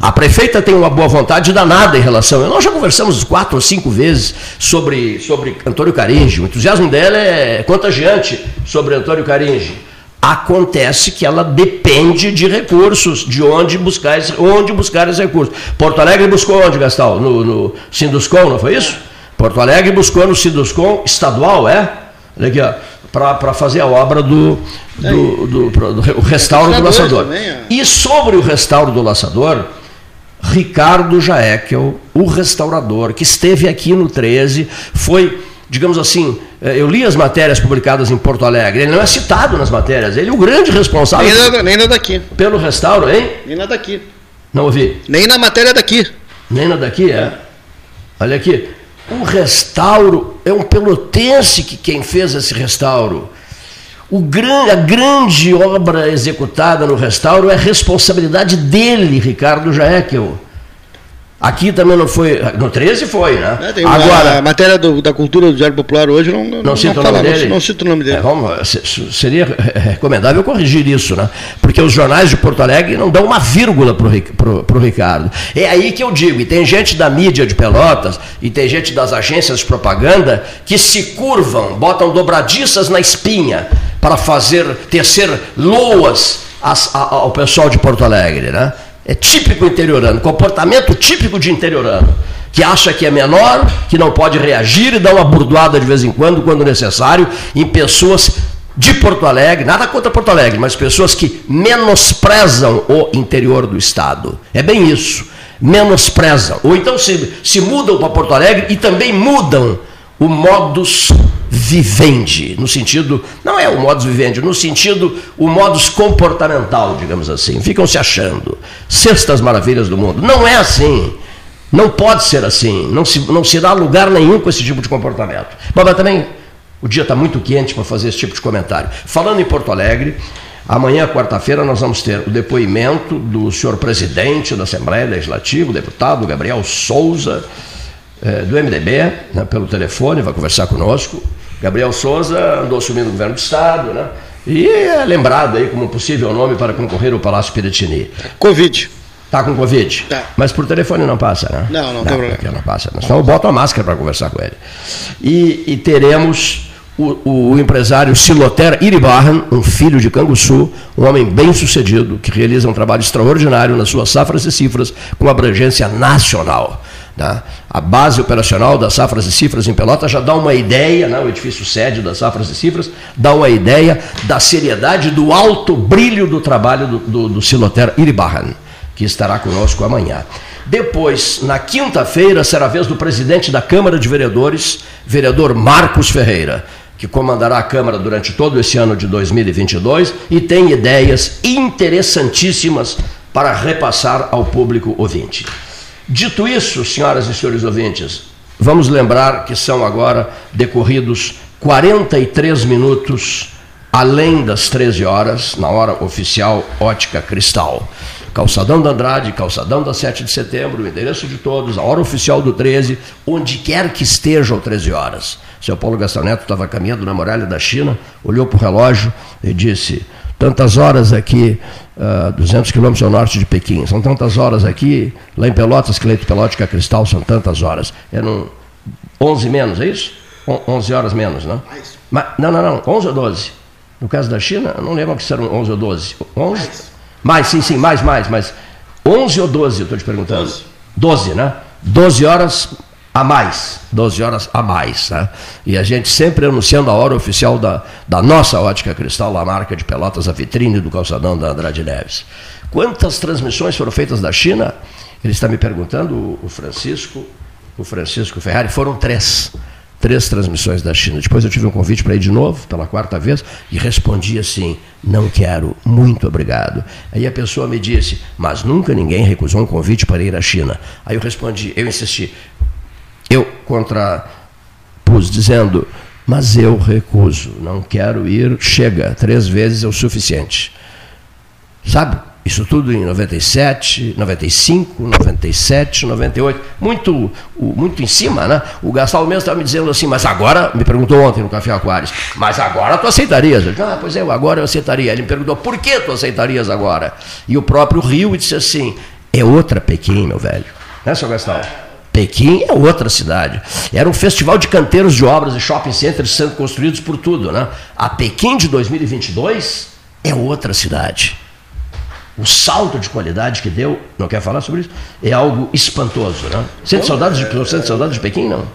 A prefeita tem uma boa vontade danada em relação. Nós já conversamos quatro ou cinco vezes sobre, sobre Antônio Caringe. O entusiasmo dela é contagiante sobre Antônio Caringe. Acontece que ela depende de recursos, de onde buscar, onde buscar esses recursos. Porto Alegre buscou onde, Gastal? No, no Sinduscom, não foi isso? Porto Alegre buscou no Sinduscom estadual, é? Olha aqui, ó para fazer a obra do, do, do, do, do restauro do laçador. E sobre o restauro do laçador, Ricardo Jaekel, o restaurador, que esteve aqui no 13, foi, digamos assim, eh, eu li as matérias publicadas em Porto Alegre, ele não é citado nas matérias, ele é o grande responsável. Nem na, nem na daqui. Pelo restauro, hein? Nem na daqui. Não ouvi. Nem na matéria daqui. Nem na daqui, é. Olha aqui. O restauro é um pelotense que quem fez esse restauro. O gran, a grande obra executada no restauro é responsabilidade dele, Ricardo Jaekel. Aqui também não foi. No 13 foi, né? É, uma, Agora, a matéria do, da cultura do Diário Popular hoje não. Não, não cita o nome dele? Não, não cita o nome dele. É, vamos, seria recomendável corrigir isso, né? Porque os jornais de Porto Alegre não dão uma vírgula para o Ricardo. É aí que eu digo, e tem gente da mídia de Pelotas, e tem gente das agências de propaganda que se curvam, botam dobradiças na espinha para fazer, tecer loas ao pessoal de Porto Alegre, né? É típico interiorano, comportamento típico de interiorano, que acha que é menor, que não pode reagir e dá uma burdoada de vez em quando, quando necessário, em pessoas de Porto Alegre, nada contra Porto Alegre, mas pessoas que menosprezam o interior do Estado. É bem isso. Menosprezam. Ou então se, se mudam para Porto Alegre e também mudam o modus vivendi, no sentido, não é o modus vivendi, no sentido, o modus comportamental, digamos assim. Ficam se achando sextas maravilhas do mundo. Não é assim. Não pode ser assim. Não se, não se dá lugar nenhum com esse tipo de comportamento. Mas, mas também O dia está muito quente para fazer esse tipo de comentário. Falando em Porto Alegre, amanhã, quarta-feira, nós vamos ter o depoimento do senhor presidente da Assembleia Legislativa, o deputado Gabriel Souza, eh, do MDB, né, pelo telefone, vai conversar conosco. Gabriel Souza andou assumindo o governo do Estado, né? E é lembrado aí como possível nome para concorrer ao Palácio Piratini. Covid. Tá com Covid? Tá. Mas por telefone não passa, né? Não, não tem problema. Não passa. Senão eu boto a máscara para conversar com ele. E, e teremos o, o, o, empresário Siloter Iribarren, um filho de Canguçu, um homem bem sucedido, que realiza um trabalho extraordinário nas suas safras e cifras com abrangência nacional. Tá? A base operacional das safras e cifras em Pelotas já dá uma ideia, né? o edifício sede das safras e cifras, dá uma ideia da seriedade, do alto brilho do trabalho do, do, do Siloter Iribarren que estará conosco amanhã. Depois, na quinta-feira, será a vez do presidente da Câmara de Vereadores, vereador Marcos Ferreira, que comandará a Câmara durante todo esse ano de 2022 e tem ideias interessantíssimas para repassar ao público ouvinte. Dito isso, senhoras e senhores ouvintes, vamos lembrar que são agora decorridos 43 minutos além das 13 horas, na hora oficial Ótica Cristal. Calçadão da Andrade, Calçadão da 7 de setembro, o endereço de todos, a hora oficial do 13, onde quer que estejam 13 horas. Seu Paulo Gastaneto estava caminhando na muralha da China, olhou para o relógio e disse: tantas horas aqui, uh, 200 quilômetros ao norte de Pequim, são tantas horas aqui, lá em Pelotas, Cleito Pelótica Cristal, são tantas horas. Eram 11 menos, é isso? 11 horas menos, não? Mas, não, não, não, 11 ou 12? No caso da China, eu não lembro se eram 11 ou 12. 11? Mais, sim, sim, mais, mais, mais. 11 ou 12, eu estou te perguntando? 12. 12, né? 12 horas a mais. 12 horas a mais. Né? E a gente sempre anunciando a hora oficial da, da nossa ótica cristal, a marca de Pelotas, a vitrine do calçadão da Andrade Neves. Quantas transmissões foram feitas da China? Ele está me perguntando, o Francisco, o Francisco Ferrari, foram três três transmissões da China. Depois eu tive um convite para ir de novo, pela quarta vez, e respondi assim: não quero, muito obrigado. Aí a pessoa me disse: mas nunca ninguém recusou um convite para ir à China. Aí eu respondi, eu insisti, eu contrapus dizendo: mas eu recuso, não quero ir, chega, três vezes é o suficiente. Sabe? Isso tudo em 97, 95, 97, 98, muito, muito em cima, né? O Gastal mesmo estava me dizendo assim, mas agora, me perguntou ontem no Café Aquários, mas agora tu aceitarias? Eu disse, ah, pois é, agora eu aceitaria. Ele me perguntou, por que tu aceitarias agora? E o próprio Rio disse assim, é outra Pequim, meu velho. Né, seu Gastal? Pequim é outra cidade. Era um festival de canteiros de obras e shopping centers sendo construídos por tudo, né? A Pequim de 2022 é outra cidade o salto de qualidade que deu, não quer falar sobre isso? É algo espantoso, né? Sente saudades de, é, sente saudades de Pequim, não?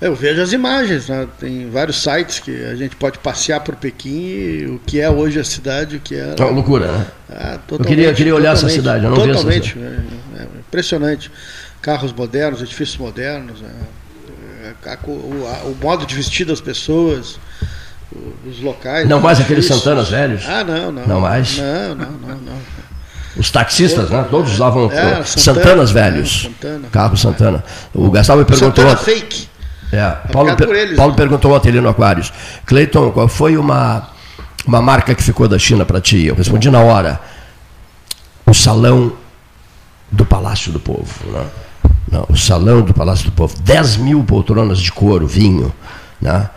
Eu vejo as imagens, né? tem vários sites que a gente pode passear por Pequim e o que é hoje a cidade, o que é. É uma loucura, né? Ah, eu queria, queria olhar essa cidade, eu não totalmente, vi essa cidade. É, é impressionante. Carros modernos, edifícios modernos, é, é o, o, o modo de vestir das pessoas os locais. Não mais aqueles Santanas velhos? Ah, não, não. Não mais? Não, não, não, não. Os taxistas, né? Todos usavam é, Santana, Santanas velhos. É, Santana. Carro Santana. O Gastão me perguntou. Santana fake. É. Paulo, per, eles, Paulo né? perguntou ontem ali no Aquários. Cleiton, qual foi uma, uma marca que ficou da China para ti? Eu respondi na hora. O salão do Palácio do Povo. Né? O salão do Palácio do Povo. 10 mil poltronas de couro, vinho. Né?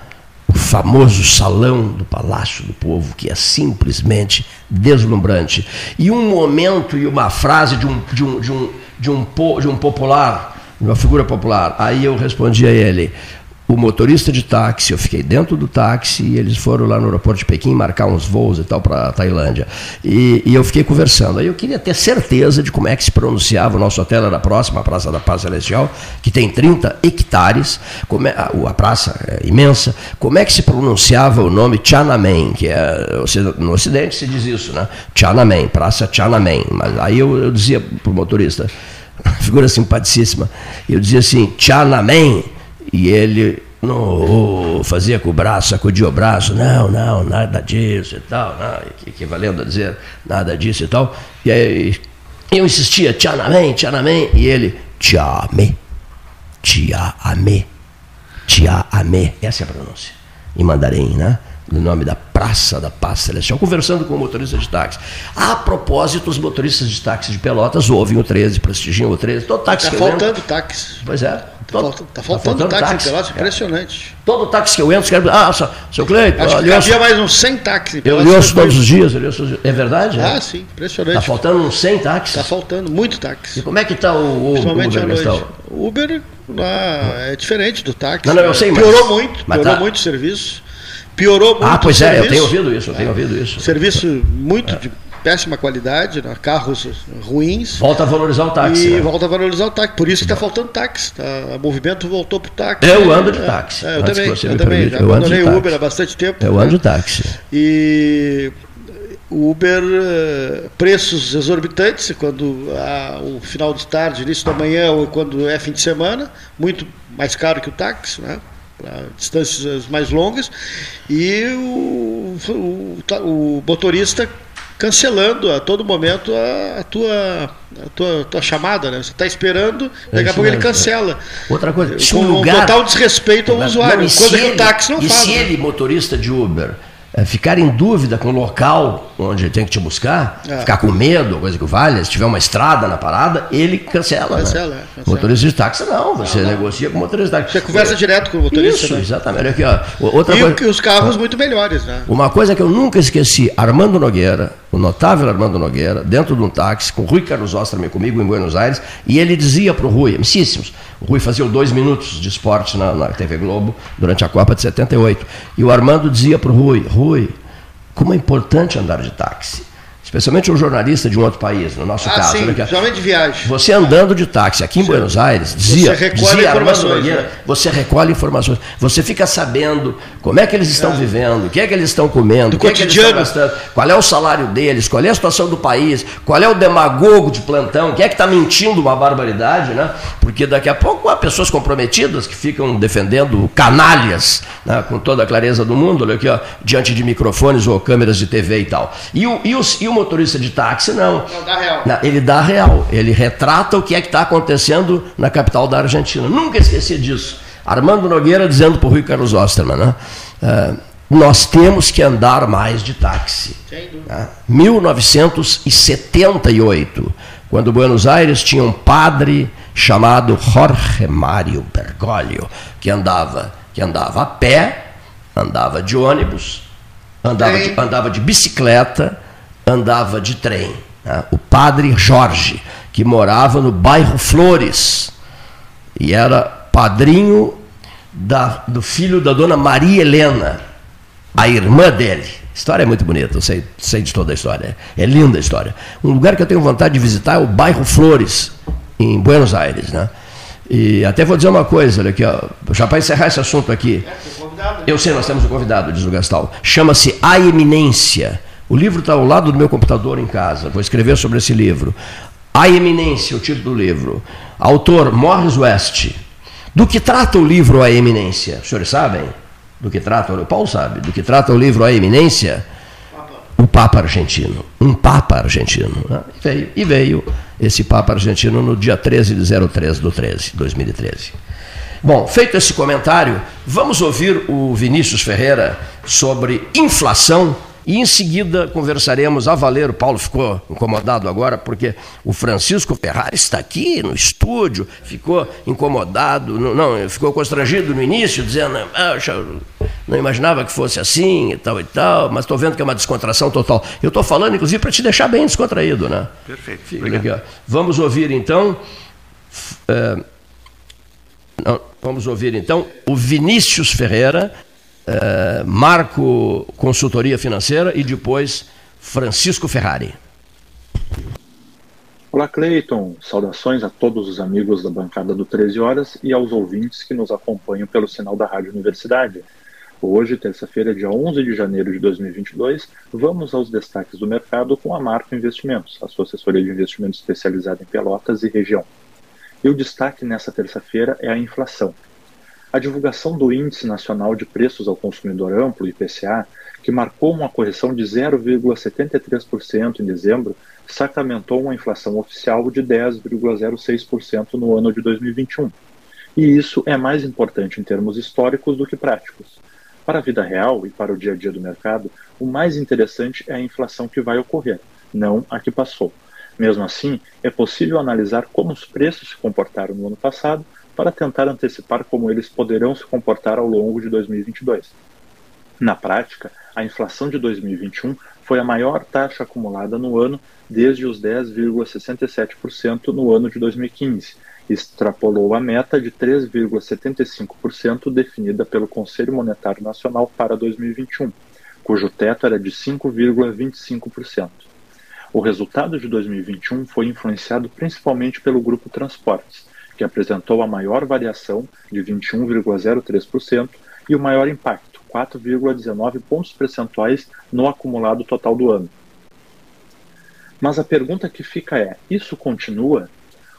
o famoso salão do Palácio do Povo, que é simplesmente deslumbrante. E um momento e uma frase de um, de um, de um, de um, de um popular, de uma figura popular. Aí eu respondi a ele: o motorista de táxi, eu fiquei dentro do táxi e eles foram lá no aeroporto de Pequim marcar uns voos e tal para a Tailândia. E, e, eu fiquei conversando. Aí eu queria ter certeza de como é que se pronunciava. O nosso hotel era próximo à Praça da Paz Celestial, que tem 30 hectares, como é, a, a, praça é imensa. Como é que se pronunciava o nome Tiananmen, que é no Ocidente se diz isso, né? Tiananmen, Praça Tiananmen. Mas aí eu, eu dizia para o motorista, figura simpaticíssima, eu dizia assim, Tiananmen e ele não fazia com o braço, sacudia o braço, não, não, nada disso e tal, não, equivalendo a dizer nada disso e tal. E aí eu insistia, Tiananmen, Tiananmen, e ele, Tiame, Tiame, Tiame, essa é a pronúncia. em mandarim, né? No nome da Praça da Paz Celestial, conversando com o motorista de táxi. A propósito, os motoristas de táxi de Pelotas ouvem o 13, prestigiam o 13. Todo táxi Está faltando táxi. Pois é. Está faltando, tá faltando, tá faltando táxi, táxi em Pelotas, é. impressionante. Todo táxi que eu entro, quero... ah, seu Cleito, Acho que havia mais uns 100 táxis. Eu ouço todos os dias. É verdade? Ah, é? sim, impressionante. Está faltando uns 100 táxis? Está faltando muito táxi. E como é que está o, o Principalmente Uber? O Uber ah, é diferente do táxi. Não, não, eu sei, mas... Piorou muito, piorou tá... muito o serviço. Piorou muito. Ah, pois é, eu tenho ouvido isso, eu tenho ouvido isso. Serviço muito de péssima qualidade, né? carros ruins. Volta a valorizar o táxi. E né? volta a valorizar o táxi. Por isso que está faltando táxi. Tá? O movimento voltou para o táxi. Eu ando de táxi. É, eu também, eu também. Já eu abandonei o Uber há bastante tempo. Eu ando de táxi. E o Uber, eh, preços exorbitantes, quando há o final de tarde, início da manhã ou quando é fim de semana, muito mais caro que o táxi, né? Distâncias mais longas, e o, o, o, motorista cancelando a todo momento a, a tua, a tua, tua chamada, né? Você está esperando, é daqui a pouco ele cancela. Outra coisa, com um lugar... total desrespeito ao usuário, não, coisa que o táxi não e faz. E se né? ele, motorista de Uber, é, ficar em dúvida com o local onde ele tem que te buscar, é. ficar com medo, coisa que vale, se tiver uma estrada na parada, ele cancela. Cancela, né? cancela. Motorista de táxi não, você não, negocia com o motorista de táxi. Você conversa é. direto com o motorista. Isso, né? exatamente. Aqui, ó, outra e coisa, os carros muito melhores, né? Uma coisa que eu nunca esqueci, Armando Nogueira, o notável Armando Nogueira, dentro de um táxi, com o Rui Carlos Osterman comigo em Buenos Aires, e ele dizia para o Rui, amicíssimos, o Rui fazia dois minutos de esporte na, na TV Globo durante a Copa de 78, e o Armando dizia para o Rui, Rui, como é importante andar de táxi especialmente um jornalista de um outro país, no nosso ah, caso. Sim, geralmente de viagem. Você andando de táxi aqui em sim. Buenos Aires, dizia, você recolhe dizia informações, né? você recolhe informações, você fica sabendo como é que eles estão é. vivendo, o que é que eles estão comendo, o que é que eles estão gastando, qual é o salário deles, qual é a situação do país, qual é o demagogo de plantão, quem é que está mentindo uma barbaridade, né? Porque daqui a pouco há pessoas comprometidas que ficam defendendo canalhas, né? com toda a clareza do mundo, olha aqui, ó, diante de microfones ou câmeras de TV e tal. E o, e o, e o motorista de táxi, não. Não, dá real. Ele dá real. Ele retrata o que é que está acontecendo na capital da Argentina. Nunca esqueci disso. Armando Nogueira dizendo para o Rui Carlos Osterman, né? Uh, nós temos que andar mais de táxi. Né? 1978, quando Buenos Aires tinha um padre chamado Jorge Mário Bergoglio, que andava, que andava a pé, andava de ônibus, andava de, andava de bicicleta, andava de trem. Né? O padre Jorge, que morava no bairro Flores, e era padrinho da, do filho da dona Maria Helena, a irmã dele. A história é muito bonita, eu sei, sei de toda a história. É linda a história. Um lugar que eu tenho vontade de visitar é o bairro Flores, em Buenos Aires. Né? E até vou dizer uma coisa, olha aqui, ó, já para encerrar esse assunto aqui. Eu sei, nós temos um convidado, diz o Gastal. Chama-se A Eminência. O livro está ao lado do meu computador em casa. Vou escrever sobre esse livro. A Eminência, o título do livro. Autor Morris West. Do que trata o livro A Eminência? Os senhores sabem? Do que trata? O Paulo sabe. Do que trata o livro A Eminência? O Papa argentino. Um Papa argentino. Né? E, veio, e veio esse Papa argentino no dia 13 de 03 do 13, 2013. Bom, feito esse comentário, vamos ouvir o Vinícius Ferreira sobre inflação e em seguida conversaremos a valer. O Paulo ficou incomodado agora porque o Francisco Ferrari está aqui no estúdio, ficou incomodado, não, ficou constrangido no início, dizendo, ah, não imaginava que fosse assim e tal e tal, mas estou vendo que é uma descontração total. Eu estou falando, inclusive, para te deixar bem descontraído, né? Perfeito. Aqui, Vamos ouvir então. É, não, vamos ouvir então o Vinícius Ferreira eh, Marco Consultoria Financeira e depois Francisco Ferrari. Olá, Cleiton. Saudações a todos os amigos da bancada do 13 Horas e aos ouvintes que nos acompanham pelo sinal da Rádio Universidade. Hoje, terça-feira, dia 11 de janeiro de 2022, vamos aos destaques do mercado com a Marco Investimentos, a sua assessoria de investimentos especializada em Pelotas e região. E o destaque nessa terça-feira é a inflação, a divulgação do Índice Nacional de Preços ao Consumidor Amplo, IPCA, que marcou uma correção de 0,73% em dezembro, sacramentou uma inflação oficial de 10,06% no ano de 2021. E isso é mais importante em termos históricos do que práticos. Para a vida real e para o dia a dia do mercado, o mais interessante é a inflação que vai ocorrer, não a que passou. Mesmo assim, é possível analisar como os preços se comportaram no ano passado para tentar antecipar como eles poderão se comportar ao longo de 2022. Na prática, a inflação de 2021 foi a maior taxa acumulada no ano desde os 10,67% no ano de 2015 e extrapolou a meta de 3,75% definida pelo Conselho Monetário Nacional para 2021, cujo teto era de 5,25%. O resultado de 2021 foi influenciado principalmente pelo grupo Transportes, que apresentou a maior variação de 21,03% e o maior impacto, 4,19 pontos percentuais no acumulado total do ano. Mas a pergunta que fica é: isso continua?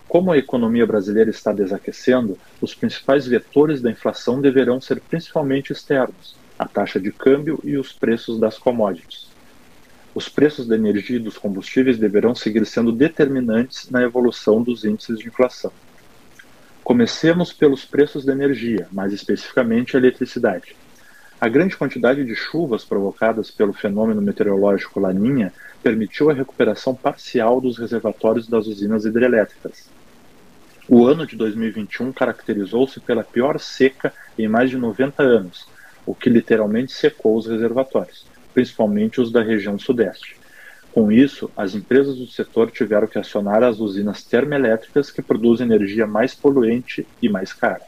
Como a economia brasileira está desaquecendo, os principais vetores da inflação deverão ser principalmente externos, a taxa de câmbio e os preços das commodities. Os preços da energia e dos combustíveis deverão seguir sendo determinantes na evolução dos índices de inflação. Comecemos pelos preços da energia, mais especificamente a eletricidade. A grande quantidade de chuvas provocadas pelo fenômeno meteorológico Laninha permitiu a recuperação parcial dos reservatórios das usinas hidrelétricas. O ano de 2021 caracterizou-se pela pior seca em mais de 90 anos, o que literalmente secou os reservatórios, principalmente os da região sudeste. Com isso, as empresas do setor tiveram que acionar as usinas termoelétricas que produzem energia mais poluente e mais cara.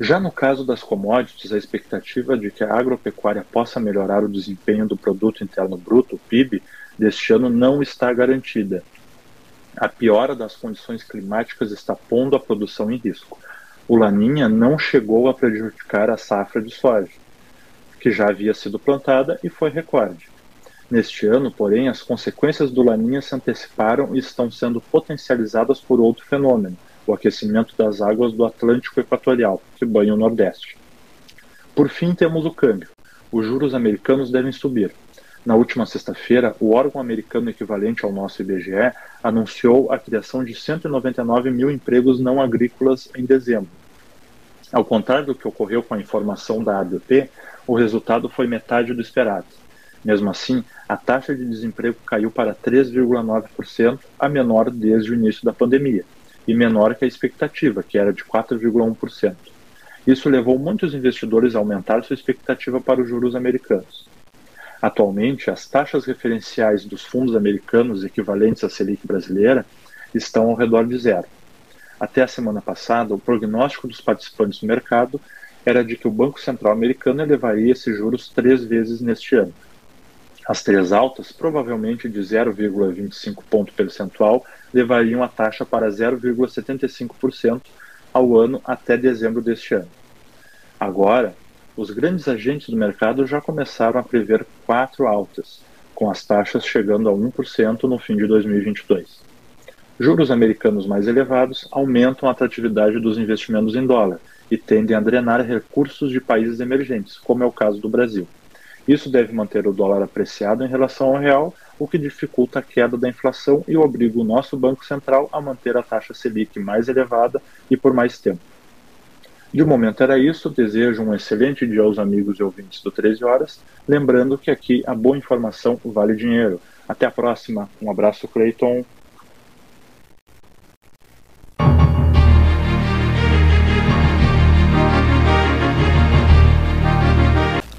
Já no caso das commodities, a expectativa de que a agropecuária possa melhorar o desempenho do produto interno bruto, PIB, deste ano não está garantida. A piora das condições climáticas está pondo a produção em risco. O Laninha não chegou a prejudicar a safra de soja, que já havia sido plantada e foi recorde. Neste ano, porém, as consequências do Laninha se anteciparam e estão sendo potencializadas por outro fenômeno, o aquecimento das águas do Atlântico Equatorial, que banha o Nordeste. Por fim, temos o câmbio. Os juros americanos devem subir. Na última sexta-feira, o órgão americano equivalente ao nosso IBGE anunciou a criação de 199 mil empregos não agrícolas em dezembro. Ao contrário do que ocorreu com a informação da ABP, o resultado foi metade do esperado. Mesmo assim, a taxa de desemprego caiu para 3,9%, a menor desde o início da pandemia, e menor que a expectativa, que era de 4,1%. Isso levou muitos investidores a aumentar sua expectativa para os juros americanos. Atualmente, as taxas referenciais dos fundos americanos equivalentes à Selic brasileira estão ao redor de zero. Até a semana passada, o prognóstico dos participantes do mercado era de que o Banco Central americano elevaria esses juros três vezes neste ano, as três altas, provavelmente de 0,25 ponto percentual, levariam a taxa para 0,75% ao ano até dezembro deste ano. Agora, os grandes agentes do mercado já começaram a prever quatro altas, com as taxas chegando a 1% no fim de 2022. Juros americanos mais elevados aumentam a atratividade dos investimentos em dólar e tendem a drenar recursos de países emergentes, como é o caso do Brasil. Isso deve manter o dólar apreciado em relação ao real, o que dificulta a queda da inflação e obriga o nosso Banco Central a manter a taxa Selic mais elevada e por mais tempo. De momento era isso. Desejo um excelente dia aos amigos e ouvintes do 13 Horas. Lembrando que aqui a boa informação vale dinheiro. Até a próxima. Um abraço, Cleiton.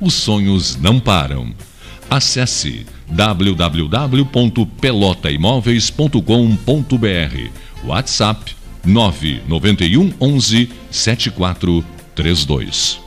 os sonhos não param. Acesse www.pelotaimoveis.com.br WhatsApp 991 11 7432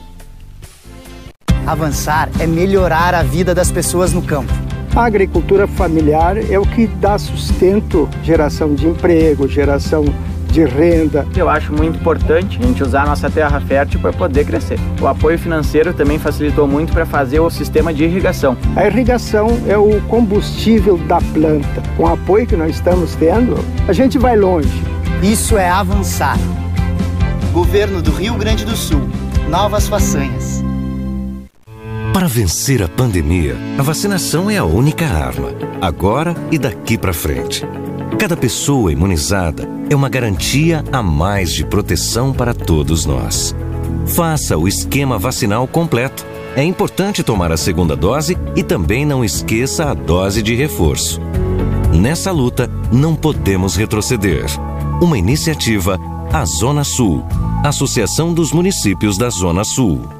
Avançar é melhorar a vida das pessoas no campo. A agricultura familiar é o que dá sustento, geração de emprego, geração de renda. Eu acho muito importante a gente usar a nossa terra fértil para poder crescer. O apoio financeiro também facilitou muito para fazer o sistema de irrigação. A irrigação é o combustível da planta. Com o apoio que nós estamos tendo, a gente vai longe. Isso é avançar. Governo do Rio Grande do Sul. Novas façanhas. Para vencer a pandemia, a vacinação é a única arma, agora e daqui para frente. Cada pessoa imunizada é uma garantia a mais de proteção para todos nós. Faça o esquema vacinal completo. É importante tomar a segunda dose e também não esqueça a dose de reforço. Nessa luta, não podemos retroceder. Uma iniciativa, a Zona Sul, Associação dos Municípios da Zona Sul.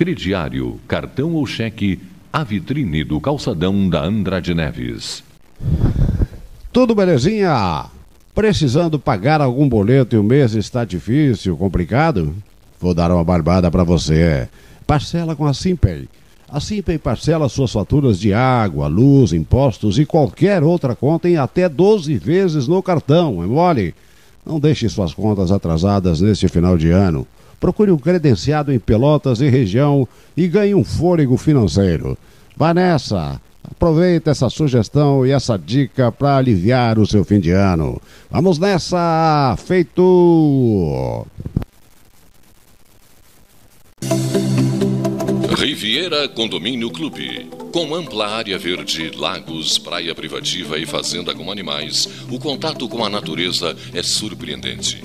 crediário, cartão ou cheque, a vitrine do calçadão da Andrade Neves. Tudo belezinha? Precisando pagar algum boleto e o mês está difícil, complicado? Vou dar uma barbada para você. Parcela com a Simpay. A Simpay parcela suas faturas de água, luz, impostos e qualquer outra conta em até 12 vezes no cartão, é mole? Não deixe suas contas atrasadas neste final de ano. Procure um credenciado em Pelotas e região e ganhe um fôlego financeiro. Vá nessa! Aproveita essa sugestão e essa dica para aliviar o seu fim de ano. Vamos nessa! Feito! Riviera Condomínio Clube. Com ampla área verde, lagos, praia privativa e fazenda com animais, o contato com a natureza é surpreendente.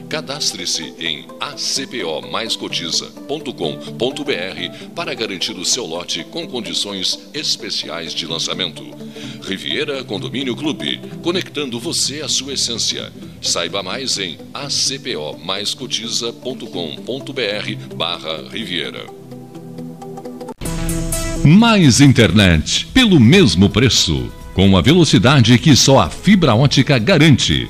Cadastre-se em acpomaiscotiza.com.br para garantir o seu lote com condições especiais de lançamento. Riviera Condomínio Clube, conectando você à sua essência. Saiba mais em acpomaiscotiza.com.br barra Riviera. Mais internet, pelo mesmo preço, com a velocidade que só a fibra ótica garante.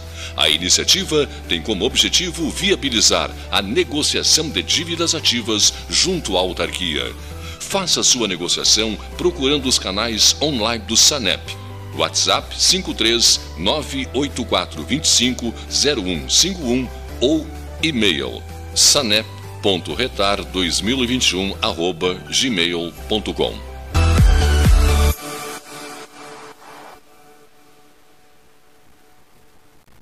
A iniciativa tem como objetivo viabilizar a negociação de dívidas ativas junto à autarquia. Faça sua negociação procurando os canais online do Sanep. WhatsApp 53 98425 0151 ou e-mail sanep.retar2021 arroba gmail.com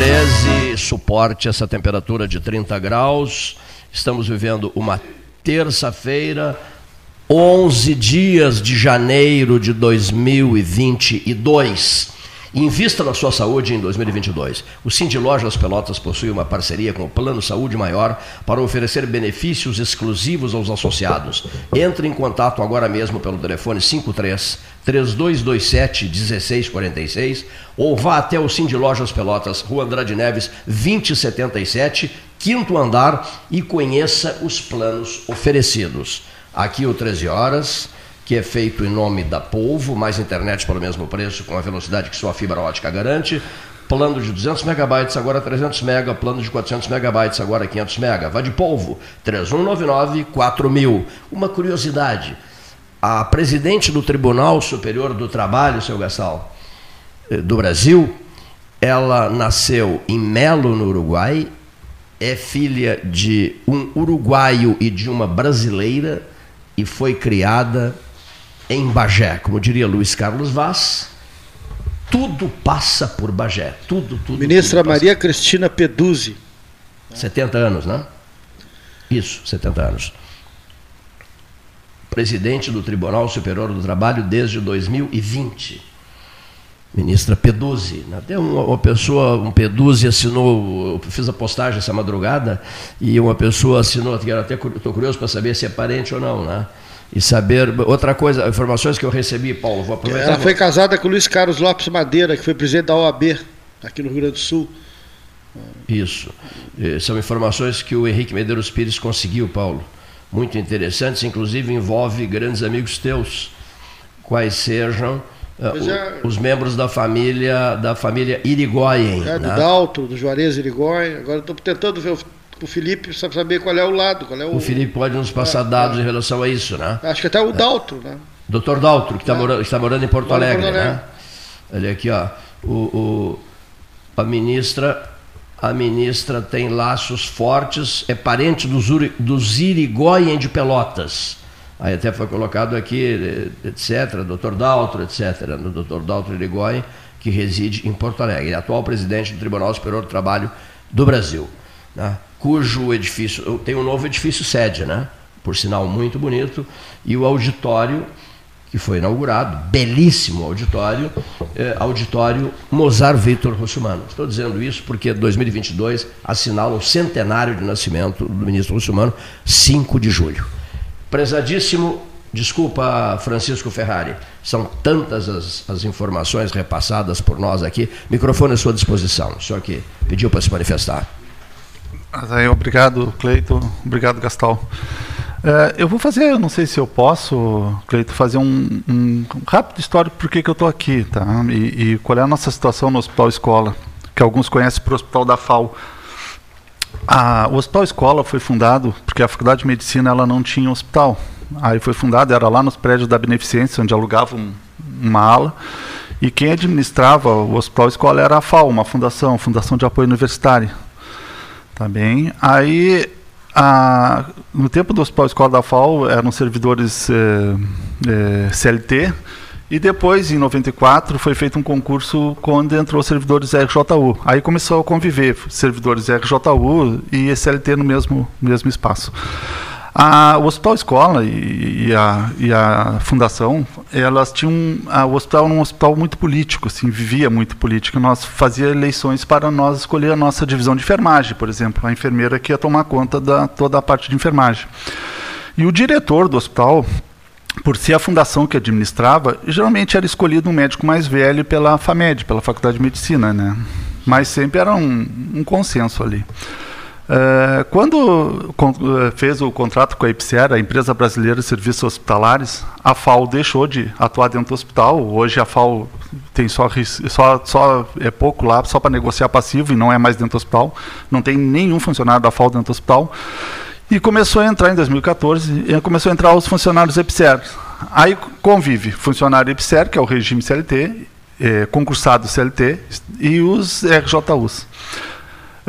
Treze suporte essa temperatura de 30 graus. Estamos vivendo uma terça-feira, 11 dias de janeiro de 2022. Invista na sua saúde em 2022. O Cindy Lojas Pelotas possui uma parceria com o Plano Saúde Maior para oferecer benefícios exclusivos aos associados. Entre em contato agora mesmo pelo telefone 53 3227 1646 ou vá até o Cindy Lojas Pelotas, Rua Andrade Neves 2077, quinto andar e conheça os planos oferecidos. Aqui o 13 horas que é feito em nome da Polvo, mais internet pelo mesmo preço, com a velocidade que sua fibra ótica garante. Plano de 200 megabytes, agora 300 mega. Plano de 400 megabytes, agora 500 mega. Vá de Polvo, 3199-4000. Uma curiosidade, a presidente do Tribunal Superior do Trabalho, seu Gastal, eh, do Brasil, ela nasceu em Melo, no Uruguai, é filha de um uruguaio e de uma brasileira e foi criada em Bagé, como diria Luiz Carlos Vaz, tudo passa por Bagé. Tudo, tudo. Ministra tudo Maria Cristina Peduzzi. 70 anos, né? Isso, 70 anos. Presidente do Tribunal Superior do Trabalho desde 2020. Ministra Peduzzi. Até uma, uma pessoa, um Peduzzi assinou, eu fiz a postagem essa madrugada, e uma pessoa assinou, estou curioso para saber se é parente ou não, né? E saber. Outra coisa, informações que eu recebi, Paulo, vou aproveitar. Ela foi casada com o Luiz Carlos Lopes Madeira, que foi presidente da OAB aqui no Rio Grande do Sul. Isso. São informações que o Henrique Medeiros Pires conseguiu, Paulo. Muito interessantes, inclusive envolve grandes amigos teus, quais sejam uh, é, os membros da família da família Irigoyen. É, do né? Dalto, do Juarez Irigoyen. Agora estou tentando ver o o Felipe saber qual é o lado. Qual é o... o Felipe pode nos passar é, dados é. em relação a isso, né? Acho que até o Daltro, né? Doutor Daltro, que tá é. morando, está morando em Porto Alegre, Porto Alegre, né? Olha aqui, ó. O, o, a ministra a ministra tem laços fortes, é parente dos, dos Irigoyen de Pelotas. Aí até foi colocado aqui, etc., doutor Daltro, etc., no doutor Daltro Irigoyen, que reside em Porto Alegre, é atual presidente do Tribunal Superior do Trabalho do Brasil, né? Cujo edifício, tem um novo edifício sede, né? por sinal muito bonito, e o auditório que foi inaugurado, belíssimo auditório, eh, auditório Mozart Vitor Russumano. Estou dizendo isso porque 2022 assinala o centenário de nascimento do ministro Russumano, 5 de julho. Prezadíssimo, desculpa Francisco Ferrari, são tantas as, as informações repassadas por nós aqui, microfone à sua disposição, senhor que pediu para se manifestar. Obrigado, Cleito, obrigado, Gastal. É, eu vou fazer, não sei se eu posso, Cleito, fazer um, um rápido histórico por que eu estou aqui, tá? E, e, qual é a nossa situação no Hospital Escola, que alguns conhecem por Hospital da FAO. A, o Hospital Escola foi fundado porque a Faculdade de Medicina ela não tinha hospital. Aí foi fundado, era lá nos prédios da Beneficência, onde alugavam uma ala. E quem administrava o Hospital Escola era a FAO, uma fundação, Fundação de Apoio Universitário. Tá bem? Aí a, no tempo do Hospital Escola da FAO eram servidores é, é, CLT e depois, em 94, foi feito um concurso quando entrou servidores RJU. Aí começou a conviver servidores RJU e CLT no mesmo, mesmo espaço. A, o Hospital Escola e, e, a, e a Fundação, elas tinham. A, o hospital era um hospital muito político, assim, vivia muito político. Nós fazia eleições para nós escolher a nossa divisão de enfermagem, por exemplo, a enfermeira que ia tomar conta da toda a parte de enfermagem. E o diretor do hospital, por ser a fundação que administrava, geralmente era escolhido um médico mais velho pela FAMED, pela Faculdade de Medicina, né? Mas sempre era um, um consenso ali. Uh, quando uh, fez o contrato com a IPSER, a Empresa Brasileira de Serviços Hospitalares, a FAO deixou de atuar dentro do hospital. Hoje a FAO tem só, só, só é pouco lá, só para negociar passivo e não é mais dentro do hospital. Não tem nenhum funcionário da FAO dentro do hospital. E começou a entrar em 2014, começou a entrar os funcionários EPSER. Aí convive funcionário EPSER, que é o regime CLT, é, concursado CLT, e os RJUs.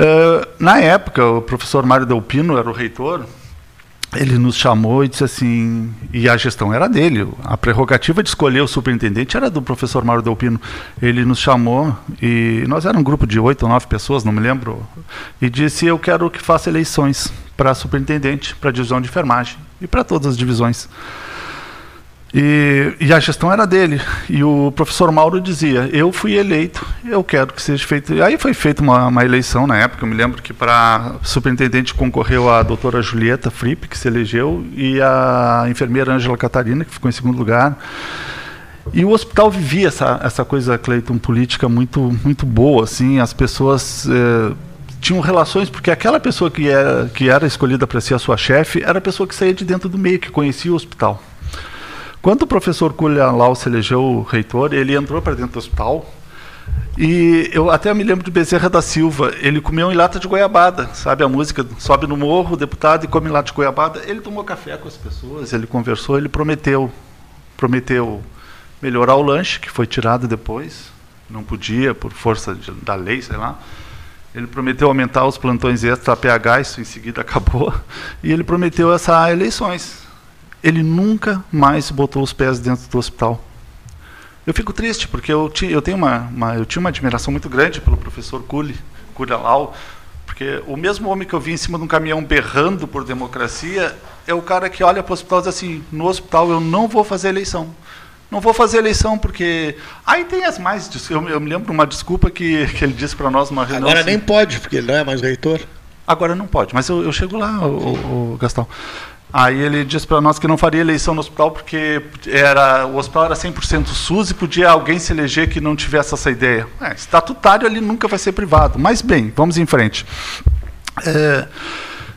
Uh, na época, o professor Mário Delpino era o reitor, ele nos chamou e disse assim, e a gestão era dele, a prerrogativa de escolher o superintendente era do professor Mário Delpino. Ele nos chamou e nós éramos um grupo de oito ou nove pessoas, não me lembro, e disse: Eu quero que faça eleições para superintendente, para divisão de enfermagem e para todas as divisões. E, e, a gestão era dele. E o professor Mauro dizia: Eu fui eleito, eu quero que seja feito. E aí foi feita uma, uma, eleição na época. Eu me lembro que para superintendente concorreu a doutora Julieta Fripp, que se elegeu, e a enfermeira Ângela Catarina, que ficou em segundo lugar. E o hospital vivia essa, essa coisa, Cleiton, política muito, muito boa. Assim, as pessoas. Eh, tinham relações, porque aquela pessoa que era, que era escolhida para ser a sua chefe era a pessoa que saía de dentro do meio, que conhecia o hospital. Quando o professor Culian Lau se elegeu reitor, ele entrou para dentro do hospital e eu até me lembro de Bezerra da Silva, ele comeu em lata de goiabada, sabe a música? Sobe no morro, deputado, e come em lata de goiabada. Ele tomou café com as pessoas, ele conversou, ele prometeu, prometeu melhorar o lanche, que foi tirado depois, não podia, por força de, da lei, sei lá. Ele prometeu aumentar os plantões extra PH, isso em seguida acabou. E ele prometeu essas eleições ele nunca mais botou os pés dentro do hospital. Eu fico triste, porque eu, tinha, eu, tenho uma, uma, eu tinha uma admiração muito grande pelo professor Culi, Curialau, porque o mesmo homem que eu vi em cima de um caminhão berrando por democracia é o cara que olha para o hospital e diz assim: no hospital eu não vou fazer eleição. Não vou fazer eleição porque. Aí tem as mais. Eu, eu me lembro uma desculpa que, que ele disse para nós numa reunião. Agora assim, nem pode, porque ele não é mais reitor. Agora não pode, mas eu, eu chego lá, o, o, o Gastão. Aí ele disse para nós que não faria eleição no hospital porque era, o hospital era 100% SUS e podia alguém se eleger que não tivesse essa ideia. É, estatutário ali nunca vai ser privado. Mas bem, vamos em frente. É,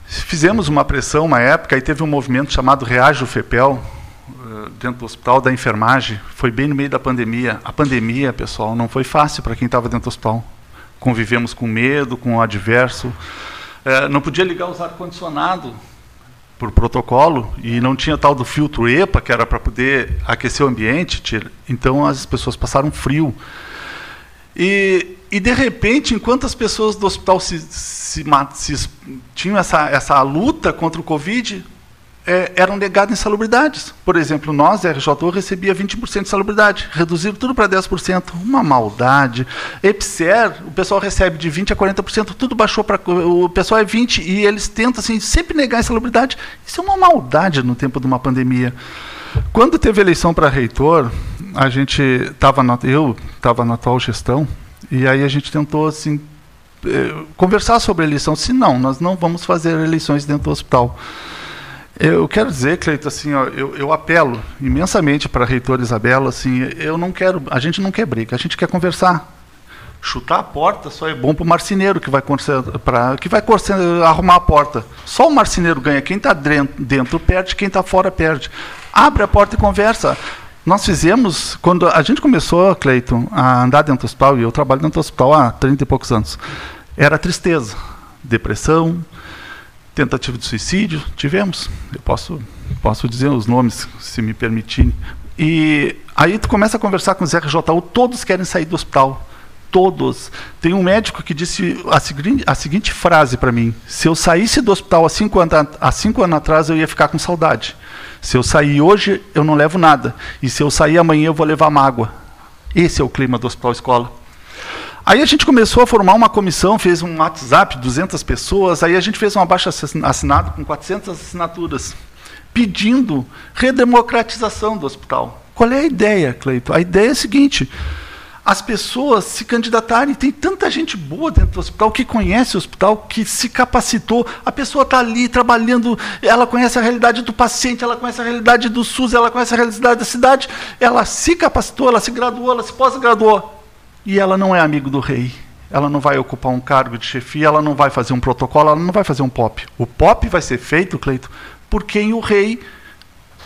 fizemos uma pressão uma época e teve um movimento chamado Reage o FEPEL, eh, dentro do hospital da enfermagem. Foi bem no meio da pandemia. A pandemia, pessoal, não foi fácil para quem estava dentro do hospital. Convivemos com medo, com o adverso. É, não podia ligar os ar-condicionado por protocolo e não tinha tal do filtro EPA que era para poder aquecer o ambiente, então as pessoas passaram frio. E, E de repente, enquanto as pessoas do hospital se, se, se tinham essa, essa luta contra o Covid, é, eram negadas insalubridades. Por exemplo, nós, RJU, recebia 20% de salubridade, reduziram tudo para 10%. Uma maldade. EPSER, o pessoal recebe de 20% a 40%, tudo baixou para. O pessoal é 20% e eles tentam assim, sempre negar insalubridade. Isso é uma maldade no tempo de uma pandemia. Quando teve eleição para reitor, a gente estava eu estava na atual gestão, e aí a gente tentou assim, eh, conversar sobre a eleição. Se não, nós não vamos fazer eleições dentro do hospital. Eu quero dizer, Cleito, assim, ó, eu, eu, apelo imensamente para a reitora Isabela, assim, eu não quero, a gente não quer briga, a gente quer conversar. Chutar a porta só é bom para o marceneiro que vai, pra, que vai arrumar a porta. Só o marceneiro ganha. Quem está dentro perde, quem está fora perde. Abre a porta e conversa. Nós fizemos, quando a gente começou, Cleiton, a andar dentro do hospital, e eu trabalho dentro do hospital há 30 e poucos anos, era tristeza, depressão, tentativa de suicídio, tivemos. Eu posso, posso dizer os nomes, se me permitirem. E aí tu começa a conversar com os RJU, todos querem sair do hospital. Todos. Tem um médico que disse a seguinte, a seguinte frase para mim: se eu saísse do hospital há cinco, anos, há cinco anos atrás, eu ia ficar com saudade. Se eu sair hoje, eu não levo nada. E se eu sair amanhã, eu vou levar mágoa. Esse é o clima do hospital escola. Aí a gente começou a formar uma comissão, fez um WhatsApp, 200 pessoas, aí a gente fez um abaixo assinado com 400 assinaturas, pedindo redemocratização do hospital. Qual é a ideia, Cleito? A ideia é a seguinte: as pessoas se candidatarem. Tem tanta gente boa dentro do hospital que conhece o hospital, que se capacitou. A pessoa está ali trabalhando, ela conhece a realidade do paciente, ela conhece a realidade do SUS, ela conhece a realidade da cidade. Ela se capacitou, ela se graduou, ela se pós-graduou e ela não é amigo do rei. Ela não vai ocupar um cargo de chefia, ela não vai fazer um protocolo, ela não vai fazer um pop. O pop vai ser feito, Cleito, por quem o rei.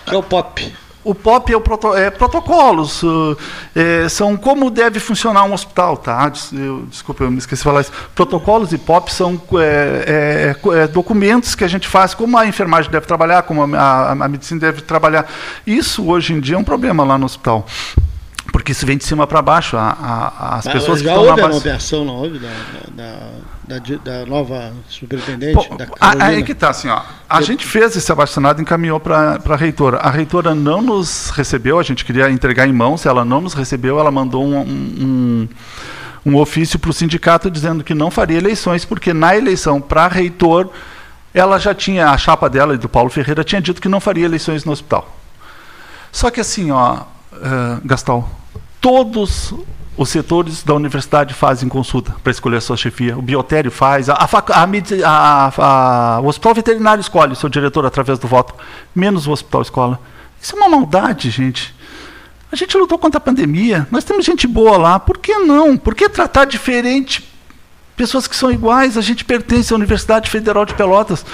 Que é o pop. O POP é, o proto, é protocolos, uh, é, são como deve funcionar um hospital, tá? Eu, desculpa, eu me esqueci de falar isso. Protocolos e POP são é, é, é, documentos que a gente faz, como a enfermagem deve trabalhar, como a, a, a medicina deve trabalhar. Isso hoje em dia é um problema lá no hospital porque isso vem de cima para baixo. A, a, as pessoas já que estão houve na base... nomeação, não houve, da, da, da, da nova superintendente? Pô, da aí que está, assim, ó, a Eu... gente fez esse abaixo-assinado e encaminhou para a reitora. A reitora não nos recebeu, a gente queria entregar em mãos, ela não nos recebeu, ela mandou um, um, um ofício para o sindicato dizendo que não faria eleições, porque na eleição para reitor, ela já tinha, a chapa dela e do Paulo Ferreira tinha dito que não faria eleições no hospital. Só que assim, ó, uh, Gastal, todos os setores da universidade fazem consulta para escolher a sua chefia. O biotério faz, a, a, a, o hospital veterinário escolhe o seu diretor através do voto, menos o hospital escola. Isso é uma maldade, gente. A gente lutou contra a pandemia, nós temos gente boa lá, por que não? Por que tratar diferente pessoas que são iguais? A gente pertence à Universidade Federal de Pelotas.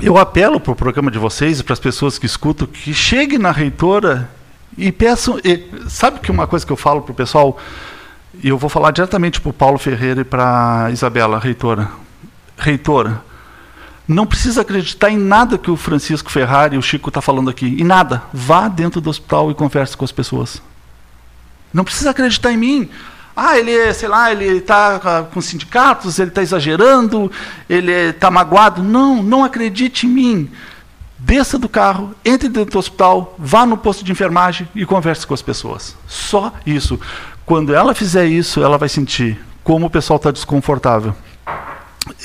Eu apelo para o programa de vocês e para as pessoas que escutam que chegue na reitora e peço. E, sabe que uma coisa que eu falo para o pessoal, e eu vou falar diretamente para o Paulo Ferreira e para Isabela, reitora. Reitora, não precisa acreditar em nada que o Francisco Ferrari e o Chico estão tá falando aqui. Em nada. Vá dentro do hospital e converse com as pessoas. Não precisa acreditar em mim. Ah, ele, sei lá, ele está com sindicatos, ele está exagerando, ele está magoado. Não, não acredite em mim desça do carro, entre dentro do hospital, vá no posto de enfermagem e converse com as pessoas. Só isso. Quando ela fizer isso, ela vai sentir como o pessoal está desconfortável.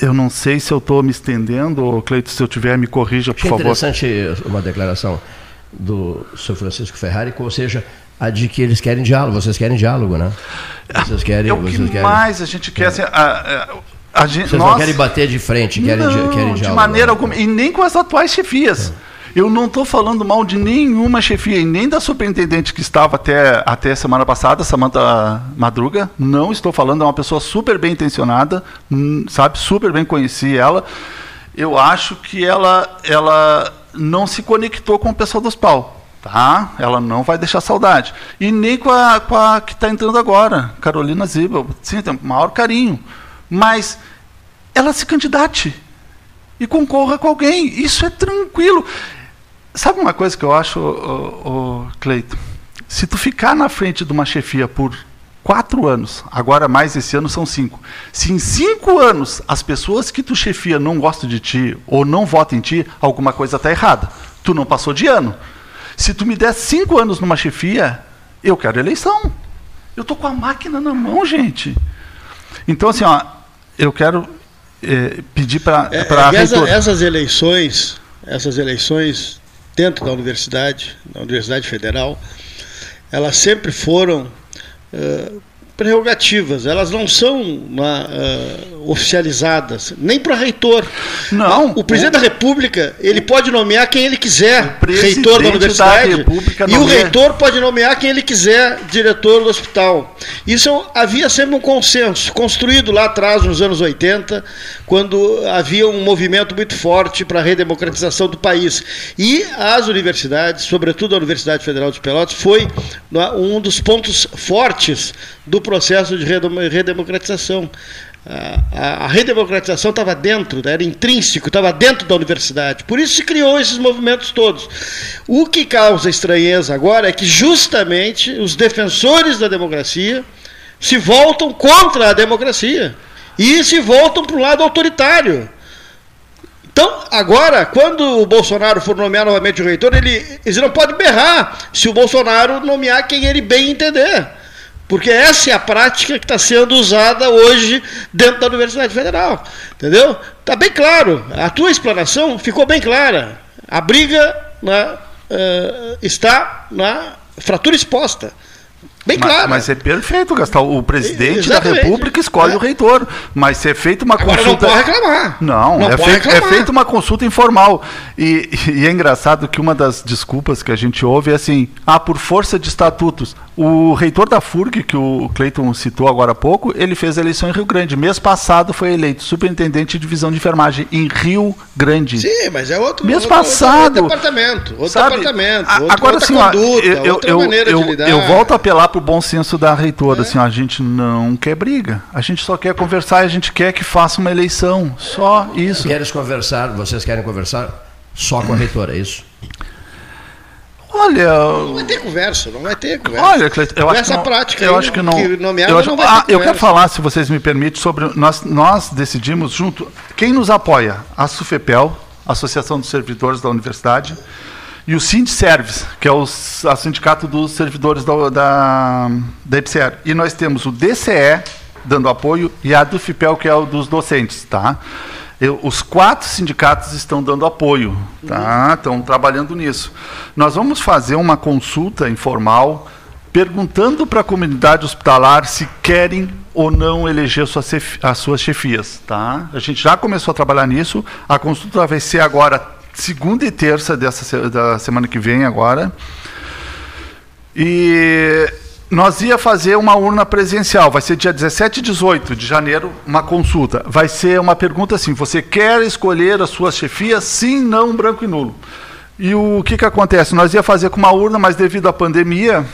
Eu não sei se eu estou me estendendo, ou Cleito, se eu tiver, me corrija, por favor. interessante uma declaração do Sr. Francisco Ferrari, ou seja, a de que eles querem diálogo, vocês querem diálogo, né? Vocês querem, é o que querem... mais a gente quer. Assim, a, a, a gente, Vocês nós... não querem bater de frente, querem, não, querem de maneira alguma. E nem com as atuais chefias. É. Eu não estou falando mal de nenhuma chefia, e nem da superintendente que estava até, até semana passada, Samanta Madruga. Não estou falando, é uma pessoa super bem intencionada, sabe? Super bem conheci ela. Eu acho que ela, ela não se conectou com o pessoal do hospital. Tá? Ela não vai deixar saudade. E nem com a, com a que está entrando agora, Carolina Zibel. Sim, tem o maior carinho mas ela se candidate e concorra com alguém. Isso é tranquilo. Sabe uma coisa que eu acho, Cleito? Se tu ficar na frente de uma chefia por quatro anos, agora mais esse ano são cinco. Se em cinco anos as pessoas que tu chefia não gostam de ti ou não votam em ti, alguma coisa está errada. Tu não passou de ano. Se tu me der cinco anos numa chefia, eu quero eleição. Eu tô com a máquina na mão, gente. Então, assim, ó, eu quero é, pedir para É, a essa- essas eleições, essas eleições dentro da universidade, da Universidade Federal, elas sempre foram eh, prerrogativas, elas não são na, eh, oficializadas, nem para reitor. Não. O presidente da República, ele pode nomear quem ele quiser, reitor da da universidade, República e o reitor pode nomear quem ele quiser, diretor do hospital. Isso é havia sempre um consenso, construído lá atrás, nos anos 80, quando havia um movimento muito forte para a redemocratização do país. E as universidades, sobretudo a Universidade Federal de Pelotas, foi né, um dos pontos fortes do processo de redem- redemocratização. A, a- redemocratização estava dentro, era intrínseco, estava dentro da universidade. Por isso se criou esses movimentos todos. O que causa estranheza agora é que justamente os defensores da democracia se voltam contra a democracia e se voltam para o lado autoritário. Então, agora, quando o Bolsonaro for nomear novamente o reitor, ele, eles não podem berrar se o Bolsonaro nomear quem ele bem entender. Porque essa é a prática que está sendo usada hoje dentro da Universidade Federal. Entendeu? Está bem claro. A tua explanação ficou bem clara. A briga né, eh, está na fratura exposta. Bem mas, claro. mas é perfeito, Gastal. O presidente da Exatamente. República escolhe o reitor. Mas se é feita uma Agora não consulta. pode reclamar. Não, Não é, pode feito, é reclamar. feita uma consulta informal. E, e é engraçado que uma das desculpas que a gente ouve é assim: ah, por força de estatutos. O reitor da FURG, que o Cleiton citou agora há pouco, ele fez a eleição em Rio Grande. Mês passado foi eleito superintendente de divisão de enfermagem em Rio Grande. Sim, mas é outro, Mês outro, passado. outro departamento. Outro Sabe, departamento. outra, agora outra assim, conduta, eu, eu, outra eu, maneira eu, de lidar. É. eu volto a apelar para o bom senso da reitora. Assim, ó, a gente não quer briga. A gente só quer conversar e a gente quer que faça uma eleição. Só isso. Queres conversar, vocês querem conversar só com a reitora, é isso? Olha. Não vai ter conversa, não vai ter conversa. Olha, Cleiton, eu acho que Essa não, prática eu aí, acho que não. nomeada eu, acho- não vai ah, ter eu quero conversa. falar, se vocês me permitem, sobre nós, nós decidimos junto quem nos apoia, a Sufepel, Associação dos Servidores da Universidade, e o Sindservice, que é o a sindicato dos servidores da da, da EPCR. E nós temos o DCE dando apoio e a Dufipel, que é o dos docentes, tá? Eu- os quatro sindicatos estão dando apoio, tá? Estão trabalhando nisso. Nós vamos fazer uma consulta informal perguntando para a comunidade hospitalar se querem ou não eleger suas as suas chefias, tá? A gente já começou a trabalhar nisso. A consulta vai ser agora segunda e terça dessa da semana que vem agora. E nós ia fazer uma urna presencial, vai ser dia 17 e 18 de janeiro, uma consulta. Vai ser uma pergunta assim: você quer escolher as suas chefias? Sim, não, branco e nulo. E o que, que acontece? Nós ia fazer com uma urna, mas devido à pandemia,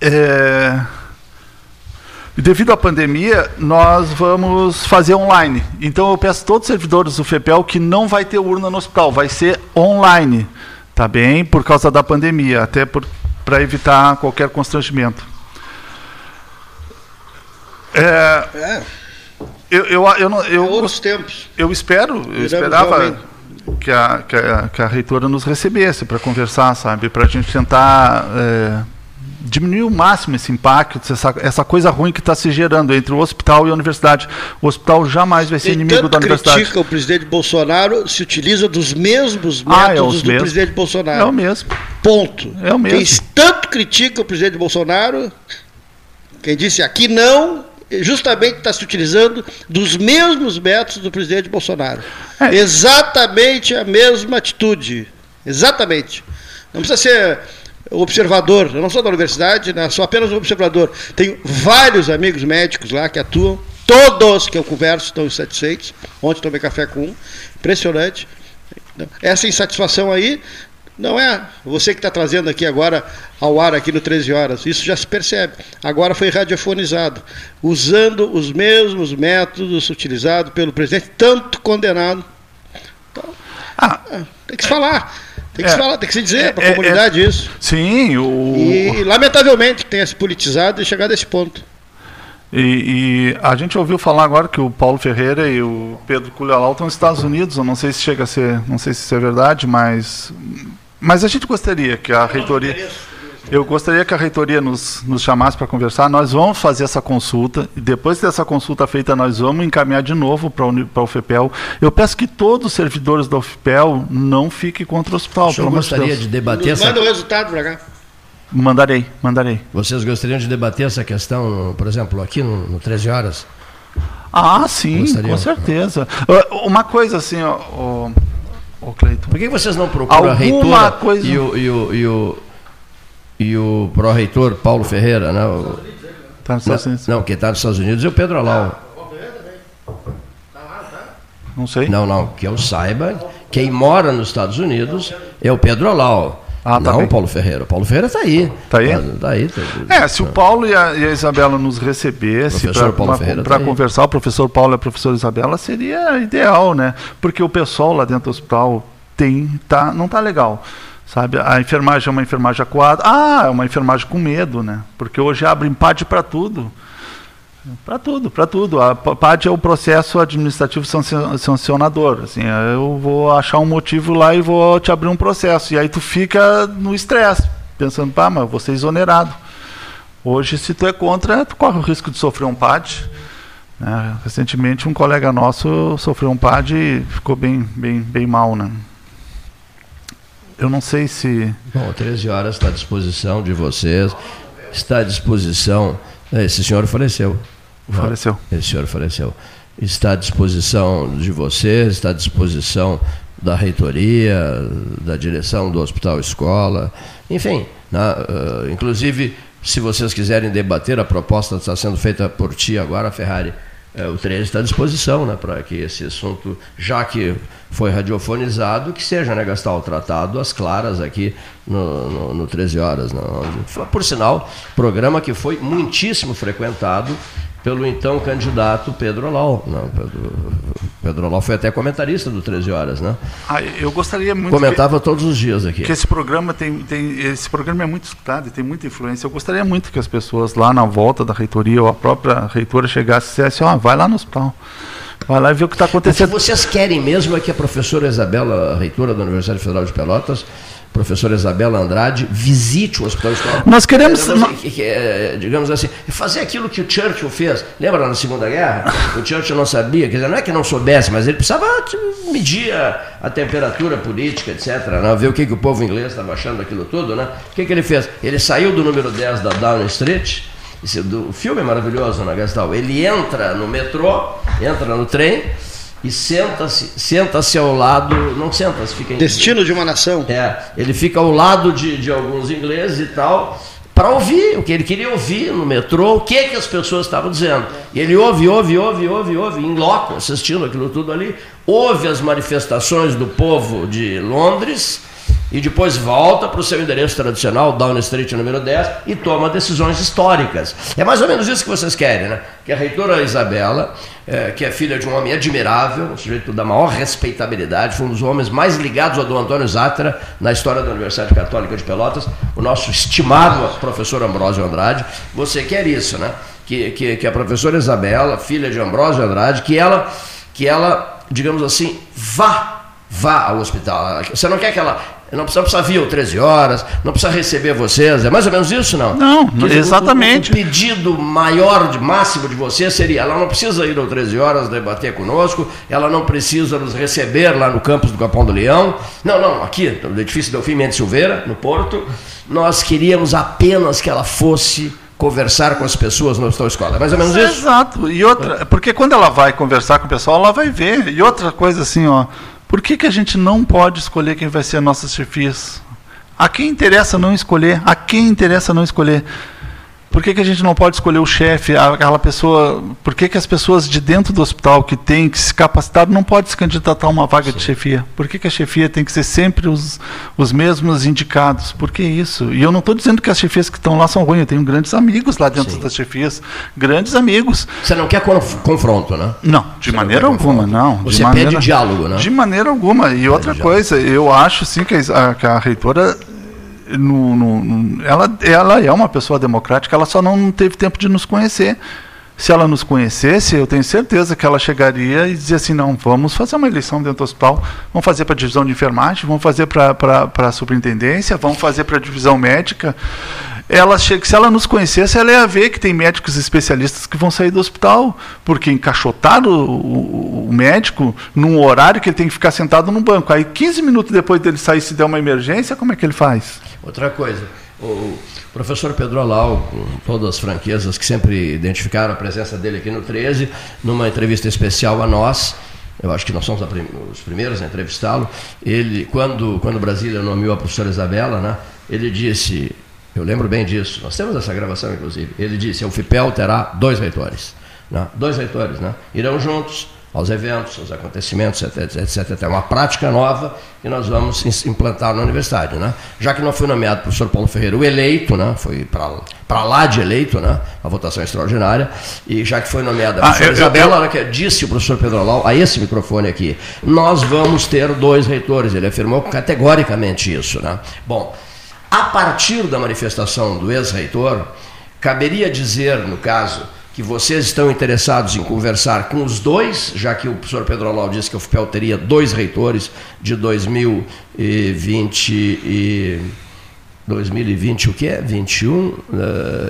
é, Devido à pandemia, nós vamos fazer online. Então eu peço a todos os servidores do FEPEL que não vai ter urna no hospital, vai ser online, tá bem? Por causa da pandemia, até para evitar qualquer constrangimento. É, É, eu, eu, eu, não- eu, outros tempos. eu espero, eu Viramos esperava realmente. que a, que, a, que a reitora nos recebesse para conversar, sabe? Para a gente tentar é, diminuir o máximo esse impacto, essa, essa coisa ruim que está se gerando entre o hospital e a universidade. O hospital jamais vai ser Quem inimigo da universidade. critica o presidente Bolsonaro se utiliza dos mesmos Ah, é métodos do mesmos. presidente Bolsonaro. É o mesmo. Ponto. É o mesmo. Quem tanto critica o presidente Bolsonaro, quem disse aqui não, justamente está se utilizando dos mesmos métodos do presidente Bolsonaro. É. Exatamente a mesma atitude. Exatamente. Não precisa ser observador. Eu não sou da universidade, né? sou apenas um observador. Tenho vários amigos médicos lá que atuam. Todos que eu converso estão insatisfeitos. Ontem tomei café com um. Impressionante. Essa insatisfação aí não é você que está trazendo aqui agora ao ar aqui no 13 horas. Isso já se percebe. Agora foi radiofonizado, usando os mesmos métodos utilizados pelo presidente, tanto condenado. Então, Ah. tem que se falar. Tem que se falar, tem que se dizer para a comunidade isso. Sim, o. E, lamentavelmente, tenha se politizado e chegado a esse ponto. E, e, a gente ouviu falar agora que o Paulo Ferreira e o Pedro Culhalau estão nos Estados Unidos. Eu não sei se chega a ser, não sei se isso é verdade, mas, mas a gente gostaria que a reitoria. Eu gostaria que a reitoria nos, nos chamasse para conversar. Nós vamos fazer essa consulta e depois dessa consulta feita, nós vamos encaminhar de novo para a UFPEL. Eu peço que todos os servidores da UFPEL não fiquem contra o hospital. Eu gostaria de debater Nos essa... Manda o resultado para cá. Mandarei, mandarei. Vocês gostariam de debater essa questão, por exemplo, aqui no, no 13 horas? Ah, sim, Gostariam. com certeza. Uma coisa assim, ó, ó, ó Cleiton. Por que vocês não procuram a reitora coisa... e o, e o, e o e o pró-reitor Paulo Ferreira, né? O, tá nos Estados Unidos. Não, quem está nos Estados Unidos é o Pedro Alau. Não sei. Não, não, que eu saiba, quem mora nos Estados Unidos é o Pedro Alau. Ah, tá não bem. Paulo Ferreira. O Paulo Ferreira está aí. Está aí? Está tá aí. Tá, é, se o Paulo e a, e a Isabela nos recebessem para tá conversar, o professor Paulo e a professora Isabela, seria ideal, né? Porque o pessoal lá dentro do hospital tem, tá, não está legal. Sabe, a enfermagem é uma enfermagem acuada. Ah, é uma enfermagem com medo, né? Porque hoje abre empate para tudo. Para tudo, para tudo. A PAD é o processo administrativo sancionador. Assim, eu vou achar um motivo lá e vou te abrir um processo. E aí tu fica no estresse, pensando, pá, mas vou ser exonerado. Hoje, se tu é contra, tu corre o risco de sofrer um PAD. Né? Recentemente, um colega nosso sofreu um PAD e ficou bem, bem, bem mal, né? Eu não sei se. Bom, 13 horas está à disposição de vocês. Está à disposição. Esse senhor faleceu. Faleceu. Esse senhor faleceu. Está à disposição de vocês, está à disposição da reitoria, da direção do Hospital Escola, enfim. Né, uh, inclusive, se vocês quiserem debater, a proposta está sendo feita por ti agora, Ferrari é, o 13 está à disposição né, para que esse assunto, já que foi radiofonizado, que seja, né, Gastal, tratado às claras aqui no, no, no 13 Horas. Né, por sinal, programa que foi muitíssimo frequentado pelo então candidato Pedro Lau. Não, Pedro, Pedro Lau foi até comentarista do 13 Horas, né? Ah, eu gostaria muito. Comentava que, todos os dias aqui. Que esse programa tem, tem. Esse programa é muito escutado e tem muita influência. Eu gostaria muito que as pessoas lá na volta da reitoria ou a própria reitora chegasse e dissesse, ó, oh, vai lá no hospital. Vai lá e vê o que está acontecendo. O que vocês querem mesmo é que a professora Isabela, reitora da Universidade Federal de Pelotas, professora Isabela Andrade, visite o Hospital Escola. Nós queremos, é, digamos assim, fazer aquilo que o Churchill fez. Lembra na Segunda Guerra? O Churchill não sabia, quer dizer, não é que não soubesse, mas ele precisava medir a, a temperatura política, etc. Né? Ver o que, que o povo inglês estava achando daquilo tudo. Né? O que, que ele fez? Ele saiu do número 10 da Downing Street, o filme é maravilhoso né, Gastal. Ele entra no metrô, entra no trem e senta-se senta-se ao lado, não senta-se, fica em, Destino de uma nação. É, ele fica ao lado de, de alguns ingleses e tal, para ouvir o que ele queria ouvir no metrô, o que, que as pessoas estavam dizendo. E ele ouve, ouve, ouve, ouve, ouve, em loco, assistindo aquilo tudo ali, ouve as manifestações do povo de Londres e depois volta para o seu endereço tradicional, Down Street número 10, e toma decisões históricas. É mais ou menos isso que vocês querem, né? Que a reitora Isabela, é, que é filha de um homem admirável, um sujeito da maior respeitabilidade, foi um dos homens mais ligados ao do Antônio Zatra na história da Universidade Católica de Pelotas, o nosso estimado professor Ambrósio Andrade. Você quer isso, né? Que, que, que a professora Isabela, filha de Ambrósio Andrade, que ela, que ela, digamos assim, vá vá ao hospital. Você não quer que ela não precisa, precisa vir 13 horas, não precisa receber vocês. É mais ou menos isso, não? Não, exatamente. O, pedido maior, de máximo de vocês seria: ela não precisa ir às 13 horas debater conosco, ela não precisa nos receber lá no campus do Capão do Leão. Não, não, aqui, no edifício Delfim Mendes Silveira, no Porto. Nós queríamos apenas que ela fosse conversar com as pessoas no hospital escola. É mais ou menos isso? Exato. E outra, porque quando ela vai conversar com o pessoal, ela vai ver. E outra coisa assim, ó por que, que a gente não pode escolher quem vai ser nossas chefias? A quem interessa não escolher? A quem interessa não escolher? Por que, que a gente não pode escolher o chefe, aquela pessoa? Por que, que as pessoas de dentro do hospital que têm que se capacitar não podem se candidatar a uma vaga Sim. de chefia? Por que, que a chefia tem que ser sempre os, os mesmos indicados? Por que isso? E eu não estou dizendo que as chefias que estão lá são ruins, eu tenho grandes amigos lá dentro Sim. das chefias, grandes amigos. Você não quer confronto, né? Não, de Você maneira não alguma, não. Você maneira, pede diálogo, né? De maneira alguma. E outra coisa, eu acho sim que a, que a reitora no, no, ela, ela é uma pessoa democrática, ela só não teve tempo de nos conhecer. Se ela nos conhecesse, eu tenho certeza que ela chegaria e dizia assim: não, vamos fazer uma eleição dentro do hospital, vamos fazer para a divisão de enfermagem, vamos fazer para a superintendência, vamos fazer para a divisão médica. Ela chega, se ela nos conhecesse, ela ia ver que tem médicos especialistas que vão sair do hospital, porque encaixotaram o, o, o médico num horário que ele tem que ficar sentado no banco. Aí, 15 minutos depois dele sair, se der uma emergência, como é que ele faz? Outra coisa, o professor Pedro Alau, com todas as franquezas que sempre identificaram a presença dele aqui no 13, numa entrevista especial a nós, eu acho que nós somos os primeiros a entrevistá-lo, ele, quando, quando Brasília nomeou a professora Isabela, né, ele disse, eu lembro bem disso, nós temos essa gravação inclusive, ele disse, o FIPEL terá dois reitores, né, dois reitores, né, irão juntos, aos eventos, aos acontecimentos, etc, etc, É uma prática nova que nós vamos implantar na universidade. Né? Já que não foi nomeado o professor Paulo Ferreira o eleito, né? foi para lá de eleito, né? a votação extraordinária, e já que foi nomeada a professora ah, eu, Isabela, eu, eu... Que disse o professor Pedro Alau, a esse microfone aqui, nós vamos ter dois reitores, ele afirmou categoricamente isso. Né? Bom, a partir da manifestação do ex-reitor, caberia dizer, no caso, que vocês estão interessados em conversar com os dois, já que o professor Pedro Alau disse que o FPEL teria dois reitores de 2020 e 2020 o que é? 21,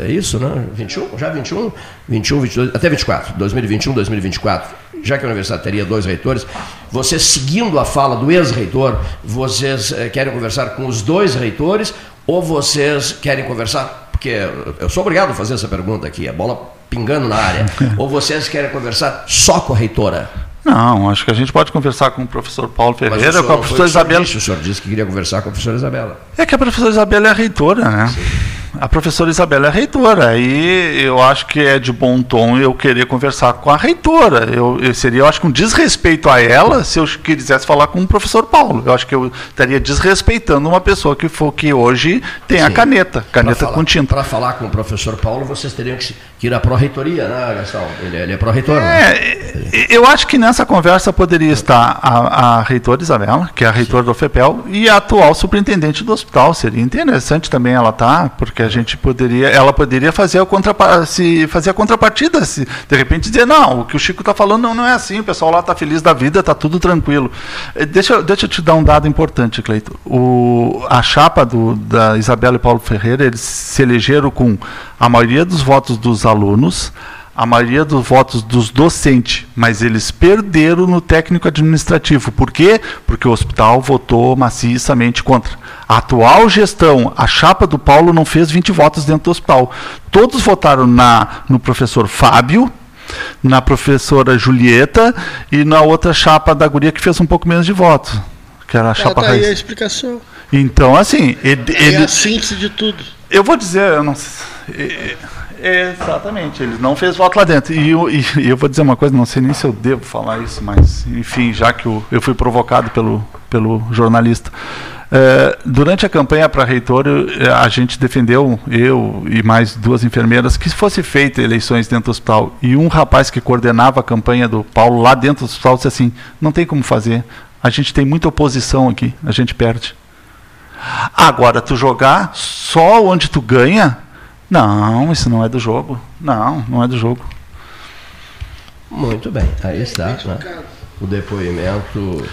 é isso, né? 21? Já 21? 21, 22, até 24. 2021, 2024. Já que a universidade teria dois reitores, vocês seguindo a fala do ex-reitor, vocês eh, querem conversar com os dois reitores ou vocês querem conversar porque eu sou obrigado a fazer essa pergunta aqui, a bola pingando na área. Ou vocês querem conversar só com a reitora? Não, acho que a gente pode conversar com o professor Paulo Ferreira, com a professora Isabela. Disse, o senhor disse que queria conversar com a professora Isabela. É que a professora Isabela é a reitora, né? Sim a professora Isabela é reitora, aí eu acho que é de bom tom eu querer conversar com a reitora. Eu, eu seria, eu acho que um desrespeito a ela se eu quisesse falar com o professor Paulo. Eu acho que eu estaria desrespeitando uma pessoa que for que hoje tem Sim. a caneta, caneta falar, com tinta. Para falar com o professor Paulo, vocês teriam que, ir à pró-reitoria, né, Gastão? Ele, ele é pró-reitor, né? é, né? Eu acho que nessa conversa poderia estar a, a reitora Isabela, que é a reitora Sim. do FEPEL, e a atual superintendente do hospital. Seria interessante também ela estar, tá, porque a gente poderia, ela poderia fazer a, contrapa se, fazer a contrapartida, se de repente dizer, não, o que o Chico está falando não, não é assim, o pessoal lá está feliz da vida, está tudo tranquilo. Eh, deixa, deixa eu te dar um dado importante, Cleito. O, a chapa do, da Isabela e Paulo Ferreira, eles se elegeram com a maioria dos votos dos alunos, a maioria dos votos dos docentes, mas eles perderam no técnico administrativo. Por quê? Porque o hospital votou maciçamente contra. A atual gestão, a chapa do Paulo não fez 20 votos dentro do hospital. Todos votaram na, no professor Fábio, na professora Julieta e na outra chapa da guria que fez um pouco menos de votos. Que era a chapa tá aí a explicação. Então, assim. Ele, é ele, a síntese de tudo. Eu vou dizer, eu não sei. Exatamente, ele não fez voto lá dentro. E eu, e eu vou dizer uma coisa, não sei nem se eu devo falar isso, mas, enfim, já que eu, eu fui provocado pelo, pelo jornalista. É, durante a campanha para reitor, é, a gente defendeu, eu e mais duas enfermeiras, que fosse feita eleições dentro do hospital. E um rapaz que coordenava a campanha do Paulo lá dentro do hospital disse assim: não tem como fazer. A gente tem muita oposição aqui, a gente perde. Agora, tu jogar só onde tu ganha, não, isso não é do jogo. Não, não é do jogo. Muito bem, aí está né? o depoimento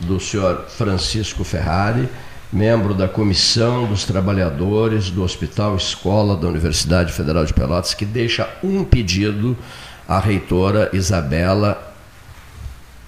do senhor Francisco Ferrari, membro da Comissão dos Trabalhadores do Hospital Escola da Universidade Federal de Pelotas, que deixa um pedido à reitora Isabela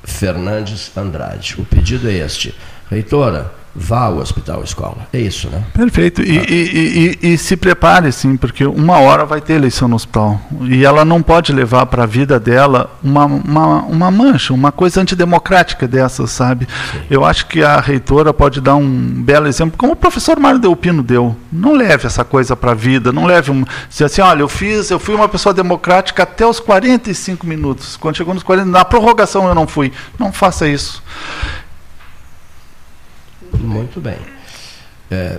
Fernandes Andrade. O pedido é este: Reitora, vá ao hospital escola. É isso, né? Perfeito. E, e, e, e, se prepare, sim, porque uma hora vai ter eleição no hospital. E ela não pode levar para a vida dela uma, uma, uma mancha, uma coisa antidemocrática dessas, sabe? Sim. Eu acho que a reitora pode dar um belo exemplo, como o professor Mário Delpino deu. Não leve essa coisa para a vida, não leve um. Se assim, olha, eu fiz, eu fui uma pessoa democrática até os 45 minutos. Quando chegou nos 40, na prorrogação eu não fui. Não faça isso. Muito bem. É,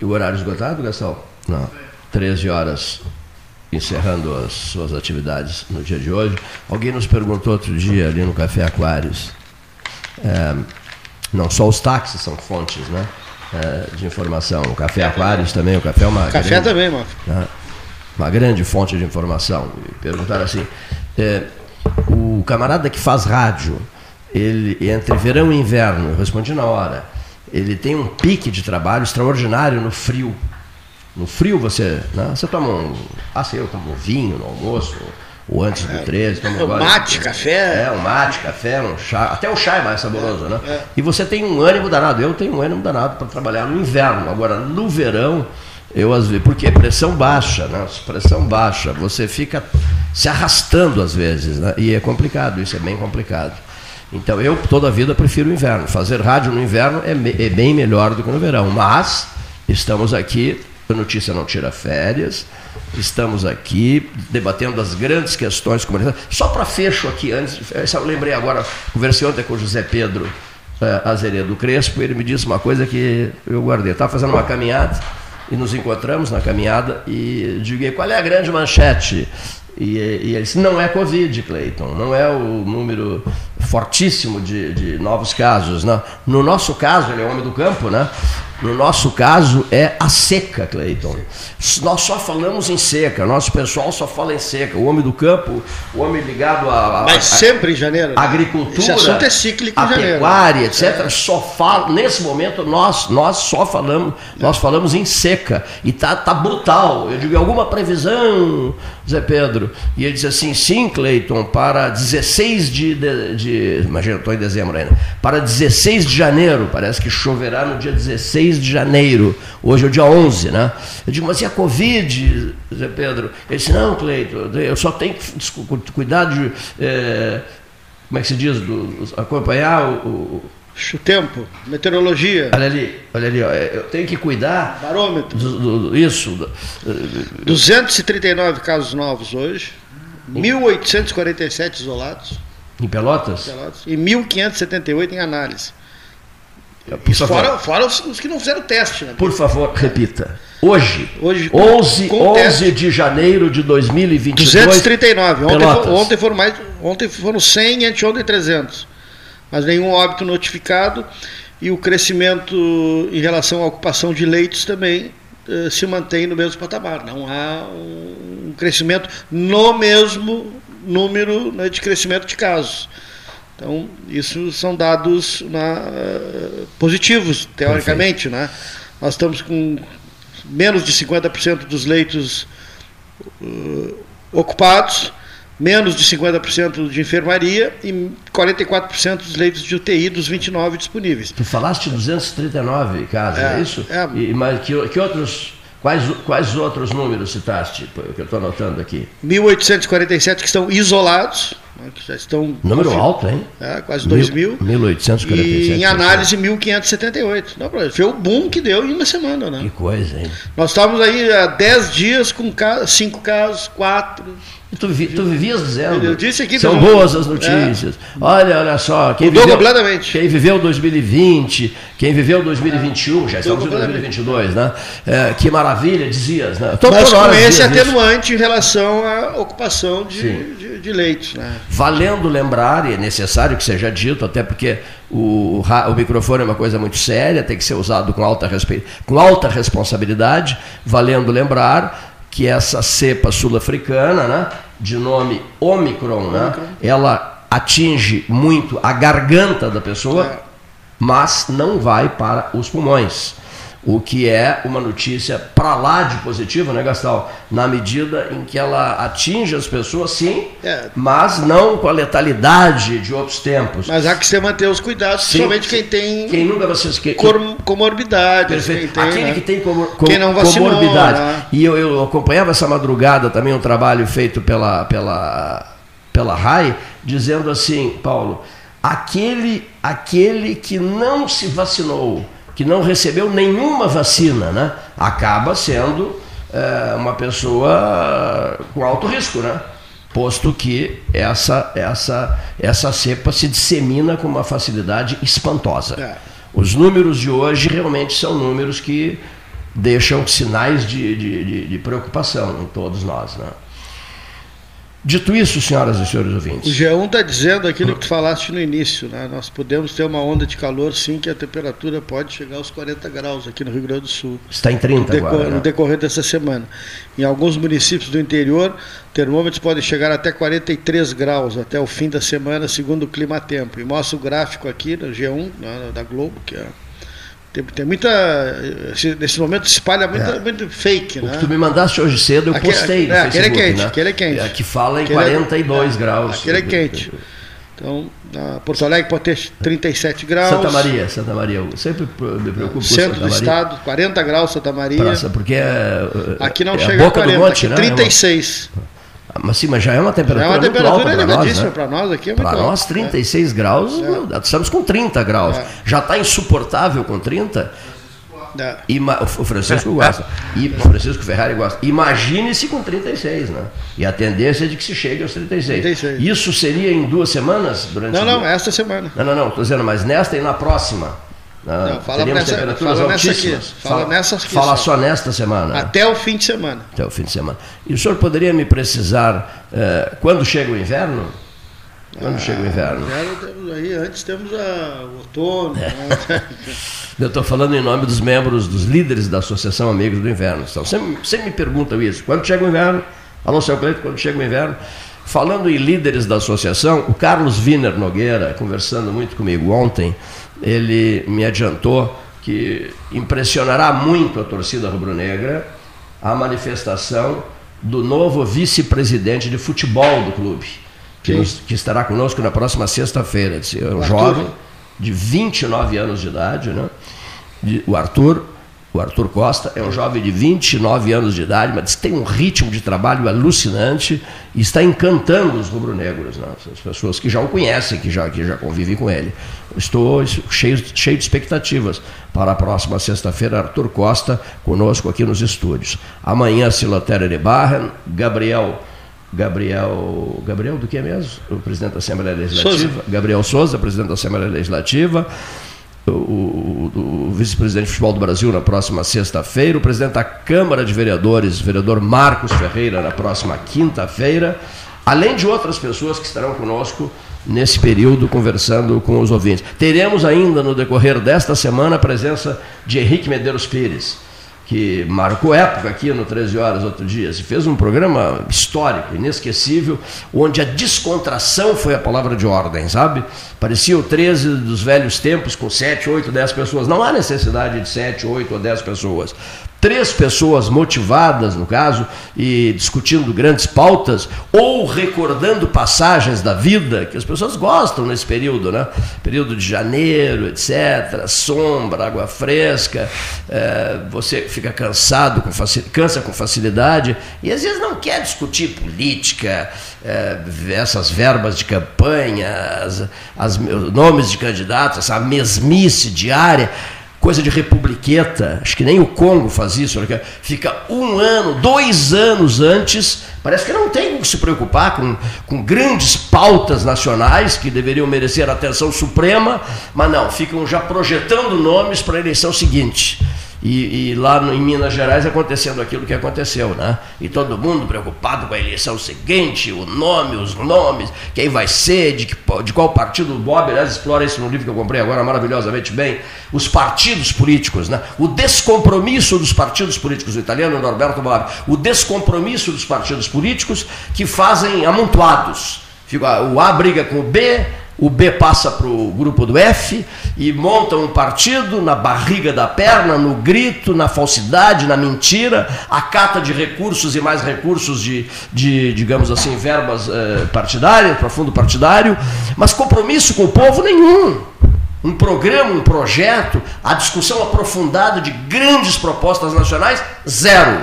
e o horário esgotado, Gastão? Não. 13 horas, encerrando as suas atividades no dia de hoje. Alguém nos perguntou outro dia ali no Café Aquários. É, não só os táxis são fontes né, é, de informação. O Café Aquários também, o café é uma. Café grande, também, mano. Né, uma grande fonte de informação. E perguntaram assim: é, o camarada que faz rádio, ele entre verão e inverno, eu respondi na hora ele tem um pique de trabalho extraordinário no frio. No frio você, né, você toma um, ah, sei eu, tomo um vinho no almoço, ou antes do 13, toma um mate, café. É, um mate, café, um chá, até o chá é mais saboroso, né? É. E você tem um ânimo danado, eu tenho um ânimo danado para trabalhar no inverno. Agora, no verão, eu às vezes, porque pressão baixa, né? Pressão baixa, você fica se arrastando às vezes, né? E é complicado, isso é bem complicado. Então eu toda a vida prefiro o inverno. Fazer rádio no inverno é, é bem melhor do que no verão. Mas estamos aqui, a notícia não tira férias. Estamos aqui debatendo as grandes questões comunitárias. Só para fecho aqui, antes, eu lembrei agora, conversei ontem com o José Pedro uh, Azeredo Crespo, ele me disse uma coisa que eu guardei. Estava fazendo uma caminhada e nos encontramos na caminhada e digo, qual é a grande manchete e, e ele disse, não é Covid, Cleiton, não é o número fortíssimo de, de novos casos. Não. No nosso caso, ele é homem do campo, né? No nosso caso é a seca, Cleiton. Nós só falamos em seca, nosso pessoal só fala em seca. O homem do campo, o homem ligado a. Mas sempre em janeiro. Né? Agricultura. Esse assunto é cíclico em a janeiro. pecuária, etc. É. Só fala, nesse momento nós, nós só falamos, nós falamos em seca. E tá, tá brutal. Eu digo, alguma previsão, Zé Pedro? E ele diz assim: sim, Cleiton, para 16 de. de, de imagina, estou em dezembro ainda. Para 16 de janeiro, parece que choverá no dia 16 de janeiro, hoje é o dia 11, né? Eu digo, mas e a Covid, Zé Pedro? Ele disse, não, Cleito, eu só tenho que cuidar de, é, como é que se diz, do, acompanhar o, o tempo, meteorologia. Olha ali, olha ali, ó, é, eu tenho que cuidar. Barômetro. Do, do, isso. Do, 239 casos novos hoje, 1.847 isolados. Em Pelotas? Pelotas e 1.578 em análise. Isso fora, fora os, os, que não fizeram teste. Né? Por favor, repita. Hoje, Hoje 11, com 11 de janeiro de 2022. 239. Ontem, ontem, foram mais, ontem foram 100 e anteontem 300. Mas nenhum óbito notificado. E o crescimento em relação à ocupação de leitos também uh, se mantém no mesmo patamar. Não há um crescimento no mesmo número né, de crescimento de casos. Então, isso são dados na, uh, positivos, teoricamente. Né? Nós estamos com menos de 50% dos leitos uh, ocupados, menos de 50% de enfermaria e 44% dos leitos de UTI dos 29 disponíveis. Tu falaste 239 casos, é, é isso? É, e, mas que, que outros Quais, quais outros números citaste, que eu estou anotando aqui? 1.847 que estão isolados, né, que já estão... Número alto, hein? É, quase 2 mil. 1.847. E em análise, 1.578. Foi o boom que deu em uma semana, né? Que coisa, hein? Nós estávamos aí há 10 dias com 5 casos, 4... Tu, vi, tu vivias dizendo. Eu disse aqui São boas as notícias. É. Olha, olha só. Quem Mudou viveu, completamente. Quem viveu 2020, quem viveu 2021, já estamos em 2022, né? É, que maravilha, dizias, né? Tô, Mas com esse atenuante em relação à ocupação de, de, de, leitos. Né? Valendo lembrar, e é necessário que seja dito, até porque o, o microfone é uma coisa muito séria, tem que ser usado com alta, com alta responsabilidade, valendo lembrar que essa cepa sul-africana, né, de nome Omicron, né, ela atinge muito a garganta da pessoa, é. mas não vai para os pulmões. O que é uma notícia para lá de positiva, né, Gastal? Na medida em que ela atinge as pessoas, sim, É. mas não com a letalidade de outros tempos. Mas há que se manter os cuidados, Sim. principalmente quem tem Quem nunca vocês que, cor- comorbidades. Perfeito. Quem tem, Aquele né? que tem comor, com- Quem não vacinou, comorbidade. né? E eu, eu acompanhava essa madrugada também um trabalho feito pela, pela, pela RAI, dizendo assim, Paulo, aquele, aquele que não se vacinou, que não recebeu nenhuma vacina, né, acaba sendo eh, uma pessoa com alto risco, né? Posto que essa, essa, essa cepa se dissemina com uma facilidade espantosa. É. Os números de hoje realmente são números que deixam sinais de, de, de- de preocupação em todos nós. Né? Dito isso, senhoras e senhores O ouvintes, G1 está dizendo aquilo que tu falaste no início, né? Nós podemos ter uma onda de calor, sim, que a temperatura pode chegar aos 40 graus aqui no Rio Grande do Sul. está em 30 deco- agora. no né? decorrer dessa semana. Em alguns municípios do interior, termômetros podem chegar até 43 graus até o fim da semana, segundo o Clima Tempo. E mostra o gráfico aqui no G1, né, da Globo, que é. Tem, tem muita. esse- Nesse momento se espalha muita, É. muito fake, O né? que tu me mandaste hoje cedo, eu Aquele- postei no é, aquele é Facebook, quente, né? aquele é quente. É, que fala em Aquele é- 42 é, graus. Aquele é quente. Então, Porto Alegre pode ter 37 graus. Santa Maria, Santa Maria. Eu sempre me preocupo com Centro Santa do Maria. estado, 40 graus Santa Maria. Praça, porque é, Aqui não é chega a boca a 40, do monte, aqui né? 36. É uma- Mas sim, mas já é uma Já é temperatura uma temperatura alta para nós, elevadíssima né? para nós aqui. É Para nós, 36 graus, estamos com 30 graus. É. Já está insuportável com 30? É. Ima- o Francisco gosta. E o Francisco Ferrari gosta. Imagine-se com 36, né? E a tendência é de que se chegue aos 36. 36. Isso seria em duas semanas? Durante Não, não, esta semana. Não, não, não, estou dizendo, mas nesta e na próxima. Não, fala nessa- temperaturas fala nessa altíssimas. aqui, fala nessa aqui Fala só. só nesta semana. Até o fim de semana. Até o fim de semana. E o senhor poderia me precisar eh, quando chega o inverno? Quando chega o inverno? Inverno temos aí, antes temos a, o outono. É. né? Eu estou falando em nome dos membros, dos líderes da Associação Amigos do Inverno. Então, sempre, sempre me perguntam isso. Quando chega o inverno? Alô, seu Cleito, quando chega o inverno? Falando em líderes da associação, o Carlos Wiener Nogueira, conversando muito comigo ontem, ele me adiantou que impressionará muito a torcida rubro-negra a manifestação do novo vice-presidente de futebol do clube, que, nos- que estará conosco na próxima sexta-feira. É um O Arthur. jovem de 29 anos de idade, né? De- o Arthur, o Arthur Costa é um jovem de 29 anos de idade, mas tem um ritmo de trabalho alucinante e está encantando os rubro-negros, né? as pessoas que já o conhecem, que já, que já convivem com ele. Estou cheio, cheio de expectativas para a próxima sexta-feira, Arthur Costa conosco aqui nos estúdios. Amanhã, Silotério de Barra, Gabriel Gabriel. Gabriel do que mesmo? O presidente da Assembleia Legislativa. Souza. Gabriel Souza, presidente da Assembleia Legislativa. O, o- o- vice-presidente de futebol do Brasil na próxima sexta-feira, o presidente da Câmara de Vereadores, vereador Marcos Ferreira, na próxima quinta-feira, além de outras pessoas que estarão conosco nesse período conversando com os ouvintes. Teremos ainda no decorrer desta semana a presença de Henrique Medeiros Pires, que marcou época aqui no 13 Horas outro dia. Se fez um programa histórico, inesquecível, onde a descontração foi a palavra de ordem, sabe? Parecia o 13 dos velhos tempos, com 7, 8, 10 pessoas. Não há necessidade de 7, 8 ou 10 pessoas. Três pessoas motivadas, no caso, e discutindo grandes pautas, ou recordando passagens da vida, que as pessoas gostam nesse período, né? Período de janeiro, etc., sombra, água fresca, eh, você fica cansado, com cansa com facilidade, e às vezes não quer discutir política, eh, essas verbas de campanha, as, as nomes de candidatos, essa mesmice diária coisa de republiqueta, acho que nem o Congo faz isso, fica um ano, dois anos antes, parece que não tem que se preocupar com, com grandes pautas nacionais que deveriam merecer atenção suprema, mas não, ficam já projetando nomes para a eleição seguinte. E, e lá no- em Minas Gerais acontecendo aquilo que aconteceu, né? E todo mundo preocupado com a eleição seguinte, o nome, os nomes, quem vai ser, de, que, de qual partido. O Bob, aliás, explora isso no livro que eu comprei agora maravilhosamente bem. Os partidos políticos, né? O descompromisso dos partidos políticos, o italiano Norberto Bob, o descompromisso dos partidos políticos que fazem amontoados. Fica- O A briga com o B, o B passa para o grupo do F e monta um partido na barriga da perna, no grito, na falsidade, na mentira, acata de recursos e mais recursos de, de digamos assim, verbas eh, partidárias, para fundo partidário, mas compromisso com o povo nenhum um programa, um projeto, a discussão aprofundada de grandes propostas nacionais, zero.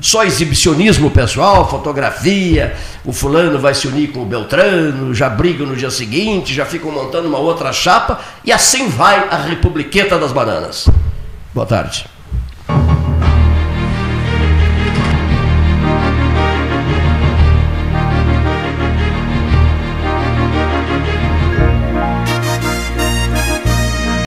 Só exibicionismo pessoal, fotografia, o fulano vai se unir com o Beltrano, já brigam no dia seguinte, já ficam montando uma outra chapa, e assim vai a republiqueta das bananas. Boa tarde.